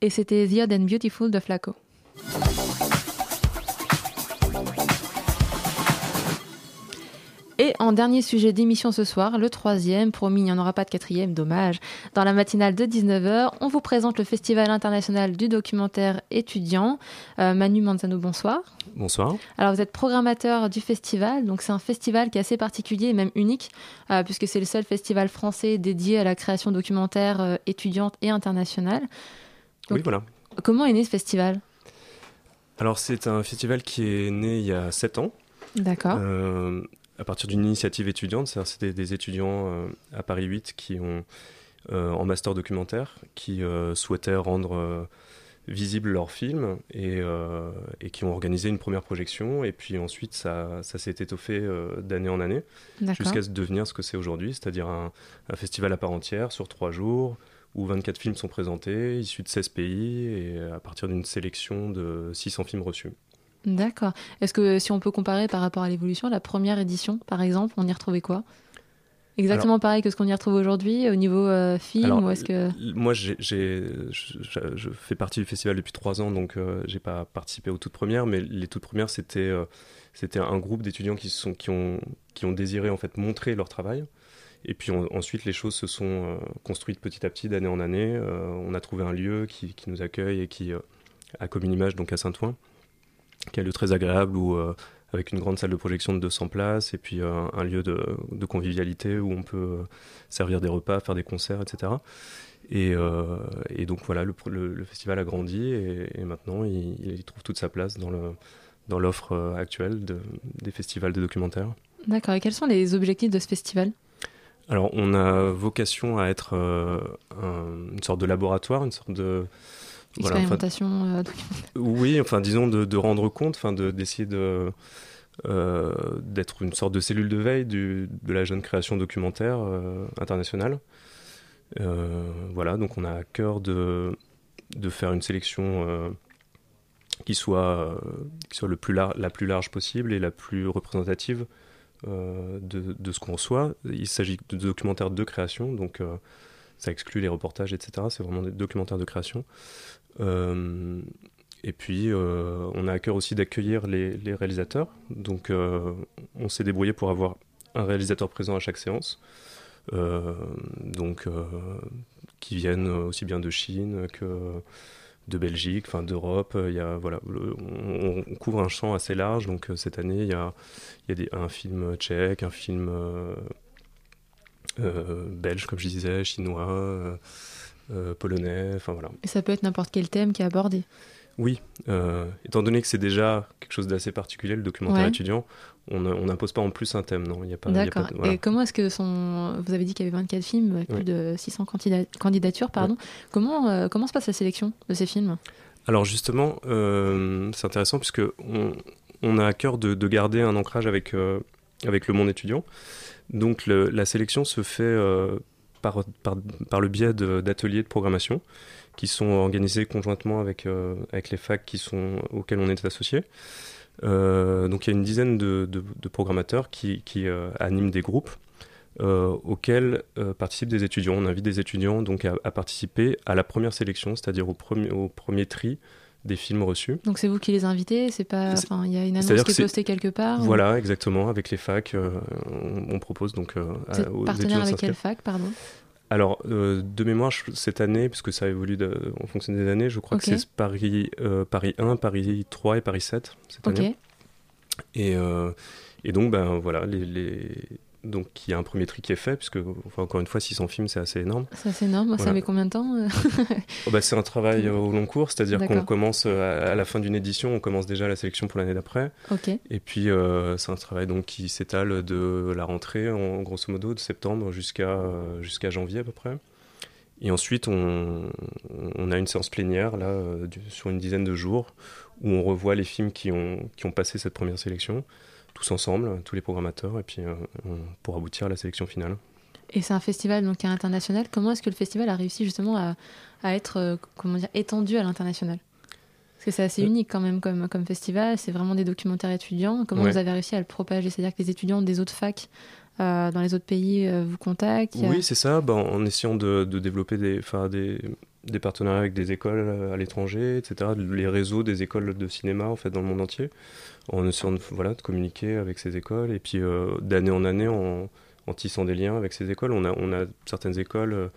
Et c'était The Odd and Beautiful de Flaco. Et en dernier sujet d'émission ce soir, le troisième, promis, il n'y en aura pas de quatrième, dommage. Dans la matinale de 19h, on vous présente le Festival international du documentaire étudiant. Euh, Manu Manzano, bonsoir. Bonsoir. Alors vous êtes programmateur du festival, donc c'est un festival qui est assez particulier et même unique, euh, puisque c'est le seul festival français dédié à la création documentaire euh, étudiante et internationale. Donc, oui, voilà. Comment est né ce festival? Alors c'est un festival qui est né il y a 7 ans. D'accord. Euh, à partir d'une initiative étudiante, c'est-à-dire c'était des étudiants euh, à Paris 8 qui ont euh, en master documentaire qui souhaitaient rendre visible leur film et, euh, et qui ont organisé une première projection et puis ensuite ça, ça s'est étoffé euh, d'année en année jusqu'à devenir ce que c'est aujourd'hui, c'est-à-dire un, un festival à part entière sur trois jours où 24 films sont présentés, issus de 16 pays et à partir d'une sélection de 600 films reçus. D'accord. Est-ce que si on peut comparer par rapport à l'évolution, la première édition, par exemple, on y retrouvait quoi? Exactement pareil que ce qu'on y retrouve aujourd'hui au niveau euh, film Alors, ou est-ce que l- moi, j'ai, je, fais partie du festival depuis trois ans, donc euh, j'ai pas participé aux toutes premières, mais les toutes premières, c'était euh, c'était un groupe d'étudiants qui, sont, qui, ont, qui ont désiré en fait montrer leur travail. Et puis ensuite, les choses se sont euh, construites petit à petit, d'année en année. Euh, on a trouvé un lieu qui, nous accueille et qui euh, a comme une image donc à Saint-Ouen, qui est un lieu très agréable où avec une grande salle de projection de 200 places et puis un lieu de, convivialité où on peut servir des repas, faire des concerts, etc. Et, donc voilà, le, festival a grandi et, maintenant il, trouve toute sa place dans l'offre actuelle de- des festivals de documentaires. D'accord. Et quels sont les objectifs de ce festival? Alors on a vocation à être euh, un- une sorte de laboratoire, une sorte de voilà, enfin, Expérimentation. euh, documentaire. oui, enfin disons de, de rendre compte, enfin de- d'essayer de, euh, d'être une sorte de cellule de veille du- de la jeune création documentaire euh, internationale. Euh, voilà, donc on a à cœur de, de faire une sélection euh, qui soit, euh, qui soit le plus la plus large possible et la plus représentative euh, de, de ce qu'on reçoit. Il s'agit de documentaires de création, donc euh, ça exclut les reportages, etc. C'est vraiment des documentaires de création. Euh, et puis, euh, on a à cœur aussi d'accueillir les, les réalisateurs. Donc, euh, on s'est débrouillé pour avoir un réalisateur présent à chaque séance. Euh, donc, euh, qui viennent aussi bien de Chine que de Belgique, enfin d'Europe. Il y a, voilà, le- on, on couvre un champ assez large. Donc, euh, cette année, il y a, il y a des- un film tchèque, un film euh, euh, belge, comme je disais, chinois, euh, euh, polonais, enfin voilà. Et ça peut être n'importe quel thème qui est abordé. Oui, euh, étant donné que c'est déjà quelque chose d'assez particulier, le documentaire Ouais. étudiant, on n'impose pas en plus un thème, non. D'accord. voilà. Et comment est-ce que son... Vous avez dit qu'il y avait 24 films, Oui. plus de 600 candida- candidatures, pardon. Comment, euh, comment se passe la sélection de ces films? Alors justement, euh, c'est intéressant puisque on, on a à cœur de, de garder un ancrage avec, euh, avec le monde étudiant. Donc le- la sélection se fait par, par, par le biais de- d'ateliers de, programmation qui sont organisés conjointement avec, euh, avec les facs qui sont, auxquels on est associé. Euh, donc il y a une dizaine de, de- de programmateurs qui, qui, euh, animent des groupes euh, auxquels participent des étudiants. On invite des étudiants donc à, à participer à la première sélection, c'est-à-dire au premier, au premier tri des films reçus. Donc c'est vous qui les invitez C'est pas. Enfin, il y a une annonce qui est postée quelque part ou- Voilà, exactement. Avec les facs, euh, on, on propose donc euh, à- aux partenaire avec quelle fac, pardon? Alors, euh, de mémoire, je- cette année, puisque ça évolue de- en fonction des années, je crois que c'est Paris, euh, Paris 1, Paris 3 et Paris 7 cette année. Et, euh, et donc, ben voilà, les, les- donc il y a un premier tri qui est fait, puisque enfin, encore une fois, 600 films, c'est assez énorme. C'est énorme. Ça met combien de temps euh Oh, bah, c'est un travail au long cours, c'est-à-dire qu'on commence euh, à, à la fin d'une édition, on commence déjà la sélection pour l'année d'après. Et puis euh, c'est un travail donc qui s'étale de la rentrée, en grosso modo, de septembre jusqu'à jusqu'à janvier à peu près. Et ensuite, on, on a une séance plénière là euh, sur une dizaine de jours où on revoit les films qui ont, qui ont passé cette première sélection, tous ensemble, tous les programmateurs, et puis euh, on- pour aboutir à la sélection finale. Et c'est un festival donc qui est international. Comment est-ce que le festival a réussi justement à, à être euh, comment dire étendu à l'international? Parce que c'est assez Euh. unique quand même comme, comme festival. C'est vraiment des documentaires étudiants. Comment Ouais. vous avez réussi à le propager? C'est-à-dire que les étudiants des autres facs euh, dans les autres pays euh, vous contactent a- Oui, c'est ça, bah, en essayant de, de développer des, des, des partenariats avec des écoles à l'étranger, etc. Les réseaux des écoles de cinéma en fait dans le monde entier, en essayant de, voilà, de communiquer avec ces écoles et puis d'année en année en, tissant des liens avec ces écoles. On a, on a certaines écoles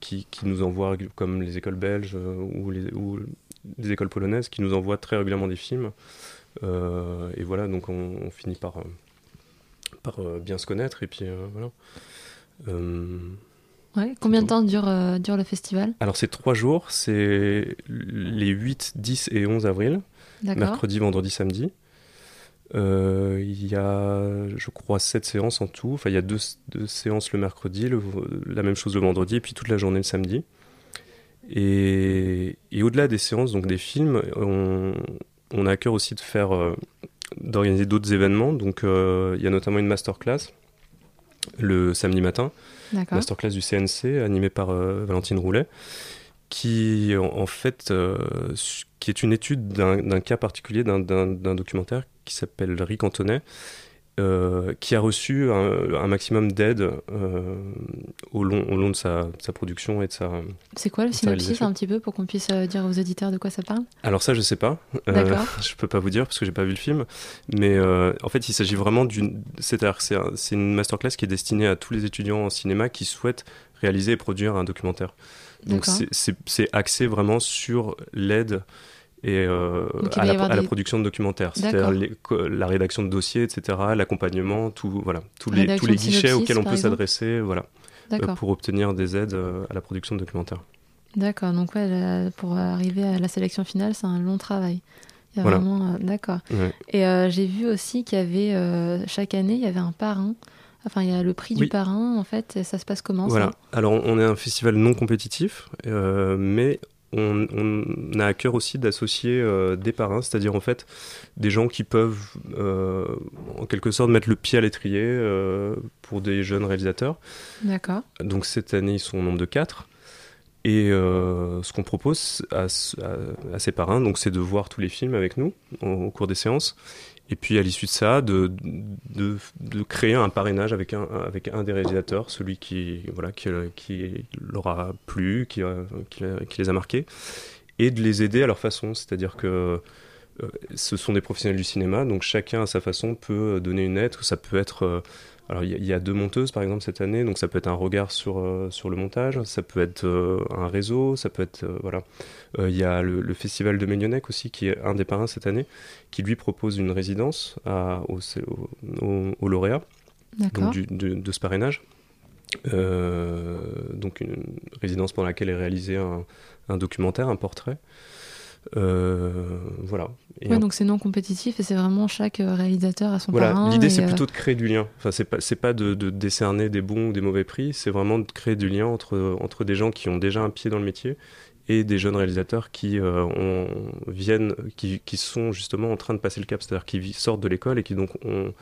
qui, qui, nous envoient, comme les écoles belges ou les, ou les écoles polonaises, qui nous envoient très régulièrement des films. et voilà, donc on, on finit par par euh, bien se connaître et puis euh, voilà. Euh, ouais, combien de temps dure, dure le festival? Alors c'est trois jours, c'est les 8, 10 et 11 avril, mercredi, vendredi, samedi. il y a, je crois, sept séances en tout. Enfin, il y a deux, deux séances le mercredi, la même chose le vendredi, et puis toute la journée le samedi. Et, et au-delà des séances, donc des films, on, on, a à cœur aussi de faire d'organiser d'autres événements. Donc, euh, il y a notamment une masterclass le samedi matin, masterclass du CNC animée par euh, Valentine Roulet, qui en, fait euh, est une étude d'un cas particulier d'un documentaire qui s'appelle Rick euh, qui a reçu un, maximum d'aide euh, au, long, au long de sa, sa, production et de sa. C'est quoi le synopsis un petit peu pour qu'on puisse euh, dire aux auditeurs de quoi ça parle? Alors ça je sais pas. Je peux pas vous dire parce que j'ai pas vu le film, mais en fait il s'agit vraiment d'une. C'est-à-dire c'est une masterclass qui est destinée à tous les étudiants en cinéma qui souhaitent réaliser et produire un documentaire. Donc c'est axé vraiment sur l'aide et euh, à, la, production de documentaires, c'est-à-dire la rédaction de dossiers, etc., l'accompagnement, tout, voilà, tous les, tous les guichets auxquels on peut s'adresser, voilà, euh, pour obtenir des aides euh, à la production de documentaires. D'accord, donc ouais, pour arriver à la sélection finale, c'est un long travail. Il y a voilà. vraiment, d'accord. Et j'ai vu aussi qu'il y avait chaque année, il y avait un parrain. Enfin, il y a le prix du parrain, en fait, ça se passe comment Voilà. Alors, on est un festival non compétitif, mais on, a à cœur aussi d'associer euh, des parrains, c'est-à-dire en fait des gens qui peuvent euh, en quelque sorte mettre le pied à l'étrier euh, pour des jeunes réalisateurs. D'accord. Donc cette année ils sont au nombre de quatre. Et ce qu'on propose à, ces parrains, donc, c'est de voir tous les films avec nous au cours des séances et puis à l'issue de ça, de, de, de, créer un parrainage avec un, avec un des réalisateurs, celui qui, voilà, qui, qui leur a plu, qui, qui, qui, les a marqués, et de les aider à leur façon. C'est-à-dire que euh, ce sont des professionnels du cinéma, donc chacun à sa façon peut donner une aide. Ça peut être euh, alors il y, a deux monteuses par exemple cette année, donc ça peut être un regard sur, euh, sur le montage, ça peut être euh, un réseau, ça peut être euh, voilà. Il y a le, festival de Ménionec aussi qui est un des parrains cette année, qui lui propose une résidence à, au, au, lauréat donc de ce parrainage. donc une résidence pendant laquelle est réalisé un, un documentaire, un portrait. Euh, voilà. ouais, donc c'est non compétitif et c'est vraiment chaque euh, réalisateur à son voilà. L'idée c'est euh, plutôt de créer du lien. Enfin, c'est pas, c'est pas de, de, décerner des bons ou des mauvais prix, c'est vraiment de créer du lien entre, entre des gens qui ont déjà un pied dans le métier et des jeunes réalisateurs qui ont, viennent, qui, qui, sont justement en train de passer le cap, c'est-à-dire qui sortent de l'école et qui donc ont,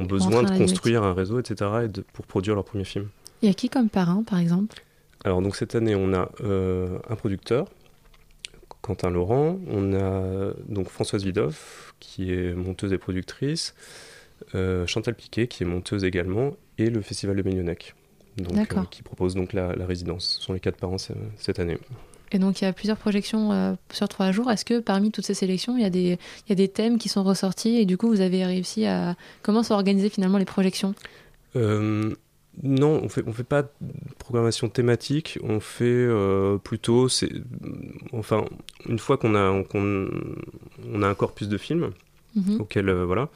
ont besoin de construire un réseau, etc., et de, pour produire leur premier film. Il y a qui comme parrain, par exemple? Alors donc cette année, on a un producteur, Quentin Laurent. On a donc Françoise Vidoff, qui est monteuse et productrice. Euh, Chantal Piquet, qui est monteuse également. Et le Festival de Ménionec, donc, euh, qui propose donc la, résidence. Ce sont les quatre parents cette année. Et donc il y a plusieurs projections euh, sur trois jours. Est-ce que parmi toutes ces sélections, il y, a des, il y a des thèmes qui sont ressortis et du coup vous avez réussi à... Comment sont organisées finalement les projections? Non, on fait, on fait pas de programmation thématique, on fait euh, plutôt, c'est, enfin, une fois qu'on a, on a un corpus de films, mhm. auquel, euh, voilà,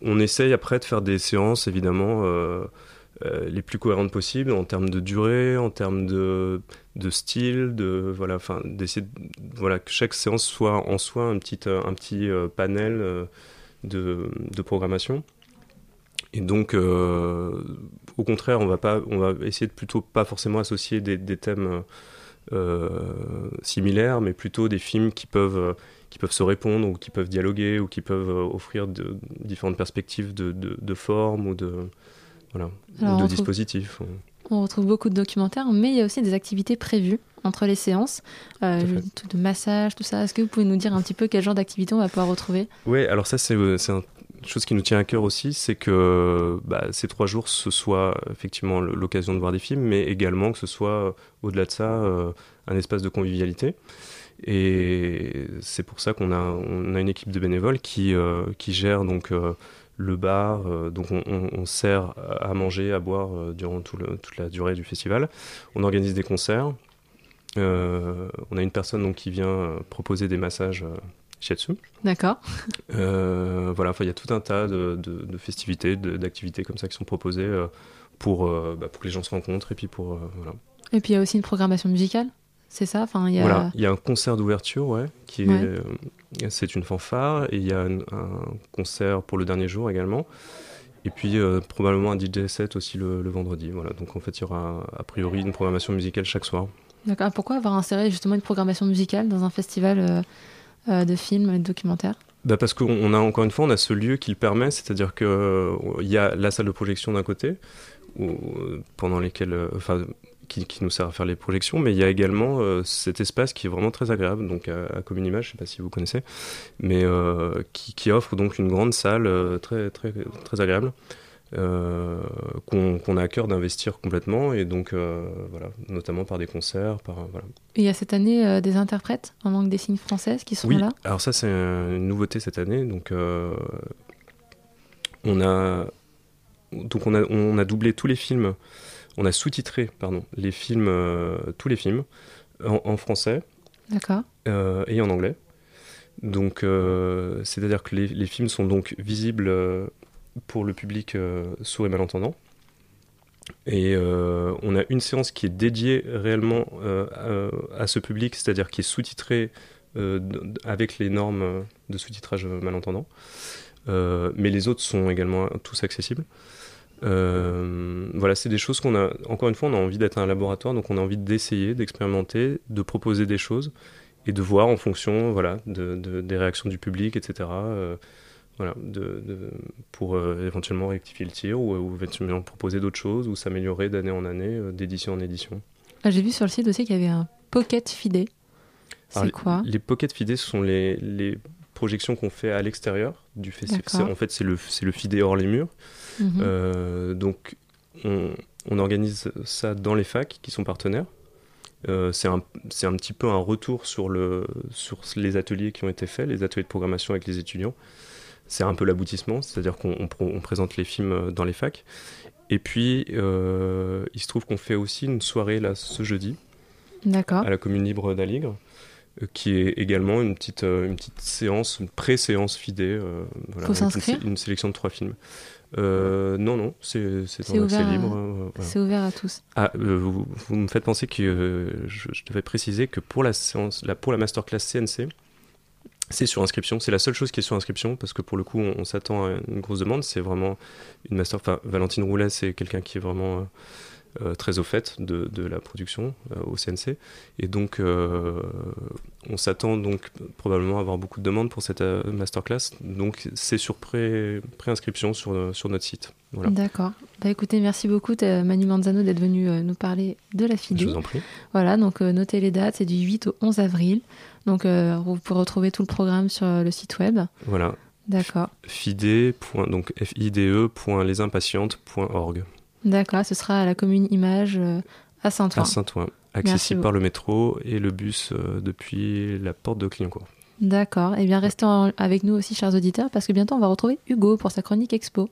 on essaye après de faire des séances, évidemment, euh, les plus cohérentes possibles, en termes de durée, en termes de, de style, de, voilà, enfin, d'essayer, voilà, que chaque séance soit en soi un petit, un petit panel de, de programmation. Et donc, euh, au contraire, on va, pas, on va essayer de plutôt pas forcément associer des, thèmes euh, similaires, mais plutôt des films qui peuvent, qui peuvent se répondre, ou qui peuvent dialoguer, ou qui peuvent offrir de, différentes perspectives de, de, forme ou de, voilà, de dispositifs. On retrouve beaucoup de documentaires, mais il y a aussi des activités prévues entre les séances, euh, de massage, tout ça. Est-ce que vous pouvez nous dire un petit peu quel genre d'activité on va pouvoir retrouver? Oui, alors ça c'est un chose qui nous tient à cœur aussi, c'est que bah, ces trois jours, ce soit effectivement l'occasion de voir des films, mais également que ce soit, au-delà de ça, euh, un espace de convivialité. Et c'est pour ça qu'on a, une équipe de bénévoles qui, euh, gère donc euh, le bar. euh, donc on, sert à manger, à boire euh, durant toute la durée du festival. On organise des concerts. Euh, on a une personne donc qui vient euh, proposer des massages euh, shiatsu. D'accord. Euh, voilà, il y a tout un tas de, de- de festivités, d'activités comme ça qui sont proposées euh, pour, euh, bah, pour que les gens se rencontrent et puis pour voilà. Et puis il y a aussi une programmation musicale, c'est ça? Enfin, il y a... Voilà, il y a un concert d'ouverture, ouais, qui Ouais. c'est une fanfare, et il y a un, un concert pour le dernier jour également, et puis euh, probablement un DJ set aussi le, le vendredi. Voilà, donc en fait il y aura a priori une programmation musicale chaque soir. D'accord. Pourquoi avoir inséré justement une programmation musicale dans un festival euh, de films et de documentaires Bah parce qu'on on a encore une fois on a ce lieu qui le permet, c'est-à-dire que euh, y a la salle de projection d'un côté, euh, pendant lesquelles, euh, enfin, qui, nous sert à faire les projections, mais il y a également euh, cet espace qui est vraiment très agréable, donc à, à Commune Image, je sais pas si vous connaissez, mais euh, qui, qui offre donc une grande salle euh, très très très agréable. Euh, qu'on a à cœur d'investir complètement et donc euh, voilà notamment par des concerts par voilà Et il y a cette année euh, des interprètes en langue des signes française qui seront oui, là? alors ça c'est une nouveauté cette année. Donc euh, on a donc on a on a doublé tous les films, on a sous-titré pardon les films euh, tous les films en, en français euh, et en anglais. Donc euh, c'est-à-dire que les, les films sont donc visibles euh, pour le public euh, sourd et malentendant. Et euh, on a une séance qui est dédiée réellement euh, à, ce public, c'est-à-dire qui est sous-titrée avec les normes de sous-titrage malentendant. Mais les autres sont également tous accessibles. Voilà, c'est des choses qu'on a. Encore une fois, on a envie d'être un laboratoire, donc on a envie d'essayer, d'expérimenter, de proposer des choses et de voir en fonction, voilà, de, de- des réactions du public, etc. voilà, de, de- pour euh, éventuellement rectifier le tir ou, ou éventuellement proposer d'autres choses ou s'améliorer d'année en année, euh, d'édition en édition. Ah, J'ai vu sur le site aussi qu'il y avait un pocket fidé. C'est quoi Les pocket fidés, ce sont les, les projections qu'on fait à l'extérieur du festival. En fait, c'est le, le fidé hors les murs. Mhm. Euh, donc, on, on organise ça dans les facs qui sont partenaires. C'est un, un petit peu un retour sur, le, sur les ateliers qui ont été faits, les ateliers de programmation avec les étudiants. C'est un peu l'aboutissement, c'est-à-dire qu'on présente les films euh, dans les facs. Et puis, euh, il se trouve qu'on fait aussi une soirée là, ce jeudi à la commune libre d'Aligre, euh, qui est également une petite, une petite séance, une pré-séance fidée. euh, voilà, une, sélection de trois films. Euh, non, non, c'est ouvert, libre. euh, voilà. c'est ouvert à tous. Ah, vous, vous me faites penser que je, je devais préciser que pour la séance, la, pour la masterclass CNC, c'est sur inscription. C'est la seule chose qui est sur inscription parce que pour le coup, on, s'attend à une grosse demande. C'est vraiment une master. Enfin, Valentine Roulet, c'est quelqu'un qui est vraiment euh, très au fait de, de la production euh, au CNC. Et donc, euh, on s'attend donc probablement à avoir beaucoup de demandes pour cette euh, masterclass. Donc, c'est sur pré- pré-inscription sur, euh, sur notre site. Voilà. D'accord. Bah écoutez, merci beaucoup Manu Manzano d'être venu euh, nous parler de la FIDE. Je vous en prie. Voilà, donc euh, notez les dates, c'est du 8 au 11 avril. Donc euh, vous pouvez retrouver tout le programme sur euh, le site web. Voilà. D'accord. fide. donc fide.lesimpatientes.org D'accord, ce sera à la commune Image euh, à Saint-Ouen. à Saint-Ouen, accessible par le métro et le bus euh, depuis la porte de Clignancourt. D'accord. Eh bien, restez en- avec nous aussi, chers auditeurs, parce que bientôt on va retrouver Hugo pour sa chronique expo.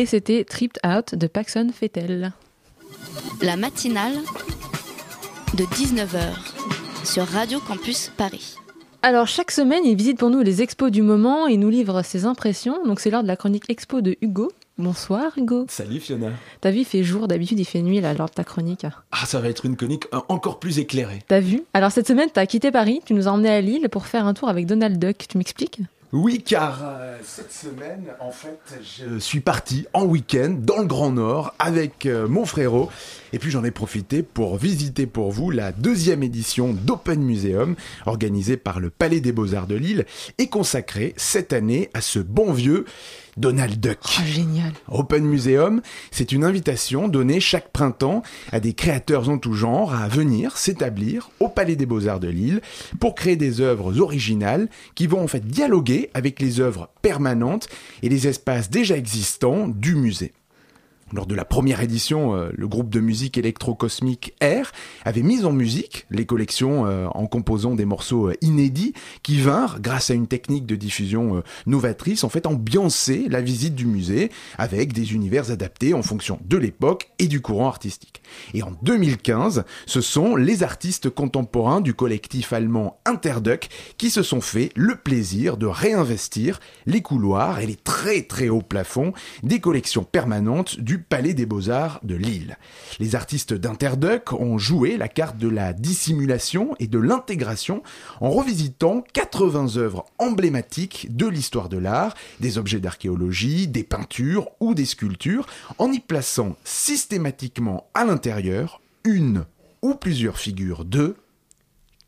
Et c'était Tripped Out de Paxson Fettel. La matinale de 19h sur Radio Campus Paris. Alors chaque semaine, il visite pour nous les expos du moment et nous livre ses impressions. Donc c'est l'heure de la chronique expo de Hugo. Bonsoir Hugo. Salut Fiona. T'as vu, il fait jour, d'habitude il fait nuit là lors de ta chronique. Ah, ça va être une chronique encore plus éclairée. T'as vu? Alors cette semaine, t'as quitté Paris, tu nous as emmenés à Lille pour faire un tour avec Donald Duck. Tu m'expliques? Oui, car euh, cette semaine, en fait, je suis parti en week-end dans le Grand Nord avec euh, mon frérot. Et puis j'en ai profité pour visiter pour vous la deuxième édition d'Open Museum, organisée par le Palais des Beaux-Arts de Lille et consacrée cette année à ce bon vieux Donald Duck. Oh, génial. Open Museum, c'est une invitation donnée chaque printemps à des créateurs en tout genre à venir s'établir au Palais des Beaux-Arts de Lille pour créer des œuvres originales qui vont en fait dialoguer avec les œuvres permanentes et les espaces déjà existants du musée. Lors de la première édition, euh, le groupe de musique électro-cosmique Air avait mis en musique les collections euh, en composant des morceaux euh, inédits qui vinrent, grâce à une technique de diffusion novatrice, en fait ambiancer la visite du musée avec des univers adaptés en fonction de l'époque et du courant artistique. Et en 2015, ce sont les artistes contemporains du collectif allemand Interduck qui se sont fait le plaisir de réinvestir les couloirs et les très très hauts plafonds des collections permanentes du Palais des Beaux-Arts de Lille. Les artistes d'Interduck ont joué la carte de la dissimulation et de l'intégration en revisitant 80 œuvres emblématiques de l'histoire de l'art, des objets d'archéologie, des peintures ou des sculptures, en y plaçant systématiquement à l'intérieur une ou plusieurs figures de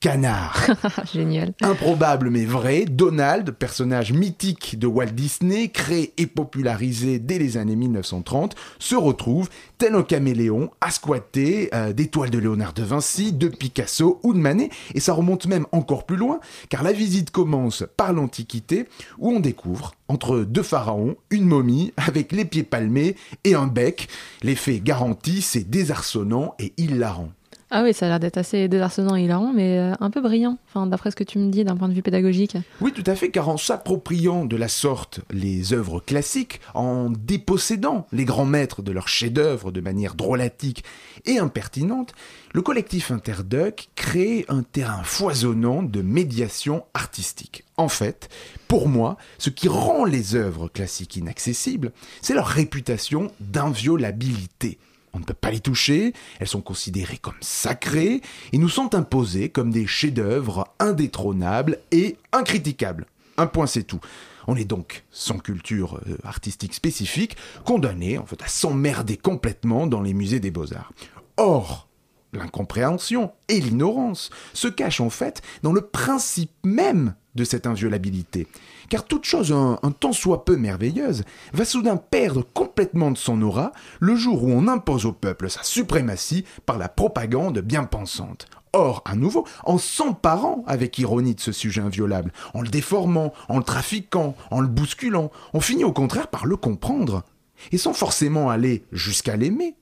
Canard. Génial. Improbable mais vrai, Donald, personnage mythique de Walt Disney, créé et popularisé dès les années 1930, se retrouve tel un caméléon à squatter euh, des toiles de Léonard de Vinci, de Picasso ou de Manet, et ça remonte même encore plus loin, car la visite commence par l'Antiquité, où on découvre, entre deux pharaons, une momie avec les pieds palmés et un bec. L'effet garanti, c'est désarçonnant et hilarant. Ah oui, ça a l'air d'être assez désarçonnant et hilarant, mais euh, un peu brillant, enfin, d'après ce que tu me dis d'un point de vue pédagogique. Oui, tout à fait, car en s'appropriant de la sorte les œuvres classiques, en dépossédant les grands maîtres de leurs chefs-d'œuvre de manière drôlatique et impertinente, le collectif Interduck crée un terrain foisonnant de médiation artistique. En fait, pour moi, ce qui rend les œuvres classiques inaccessibles, c'est leur réputation d'inviolabilité. On ne peut pas les toucher, elles sont considérées comme sacrées et nous sont imposées comme des chefs-d'œuvre indétrônables et incriticables. Un point c'est tout. On est donc, sans culture euh, artistique spécifique, condamné en fait à s'emmerder complètement dans les musées des beaux-arts. Or, l'incompréhension et l'ignorance se cachent en fait dans le principe même de cette inviolabilité. Car toute chose un, tant soit peu merveilleuse va soudain perdre complètement de son aura le jour où on impose au peuple sa suprématie par la propagande bien pensante. Or, à nouveau, en s'emparant avec ironie de ce sujet inviolable, en le déformant, en le trafiquant, en le bousculant, on finit au contraire par le comprendre. Et sans forcément aller jusqu'à l'aimer,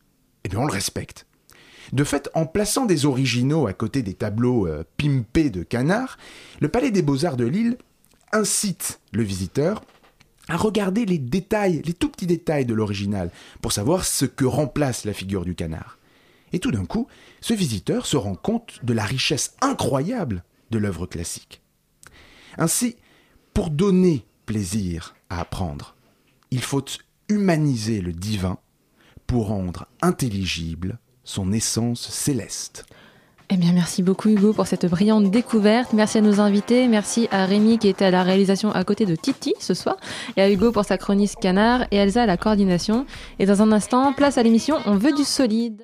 eh bien on le respecte. De fait, en plaçant des originaux à côté des tableaux euh, pimpés de canards, le Palais des Beaux-Arts de Lille incite le visiteur à regarder les détails, les tout petits détails de l'original, pour savoir ce que remplace la figure du canard. Et tout d'un coup, ce visiteur se rend compte de la richesse incroyable de l'œuvre classique. Ainsi, pour donner plaisir à apprendre, il faut humaniser le divin pour rendre intelligible son essence céleste. Eh bien, merci beaucoup Hugo pour cette brillante découverte. Merci à nos invités. Merci à Rémi qui était à la réalisation à côté de Titi ce soir. Et à Hugo pour sa chronique canard et Elsa à la coordination. Et dans un instant, place à l'émission On veut du solide.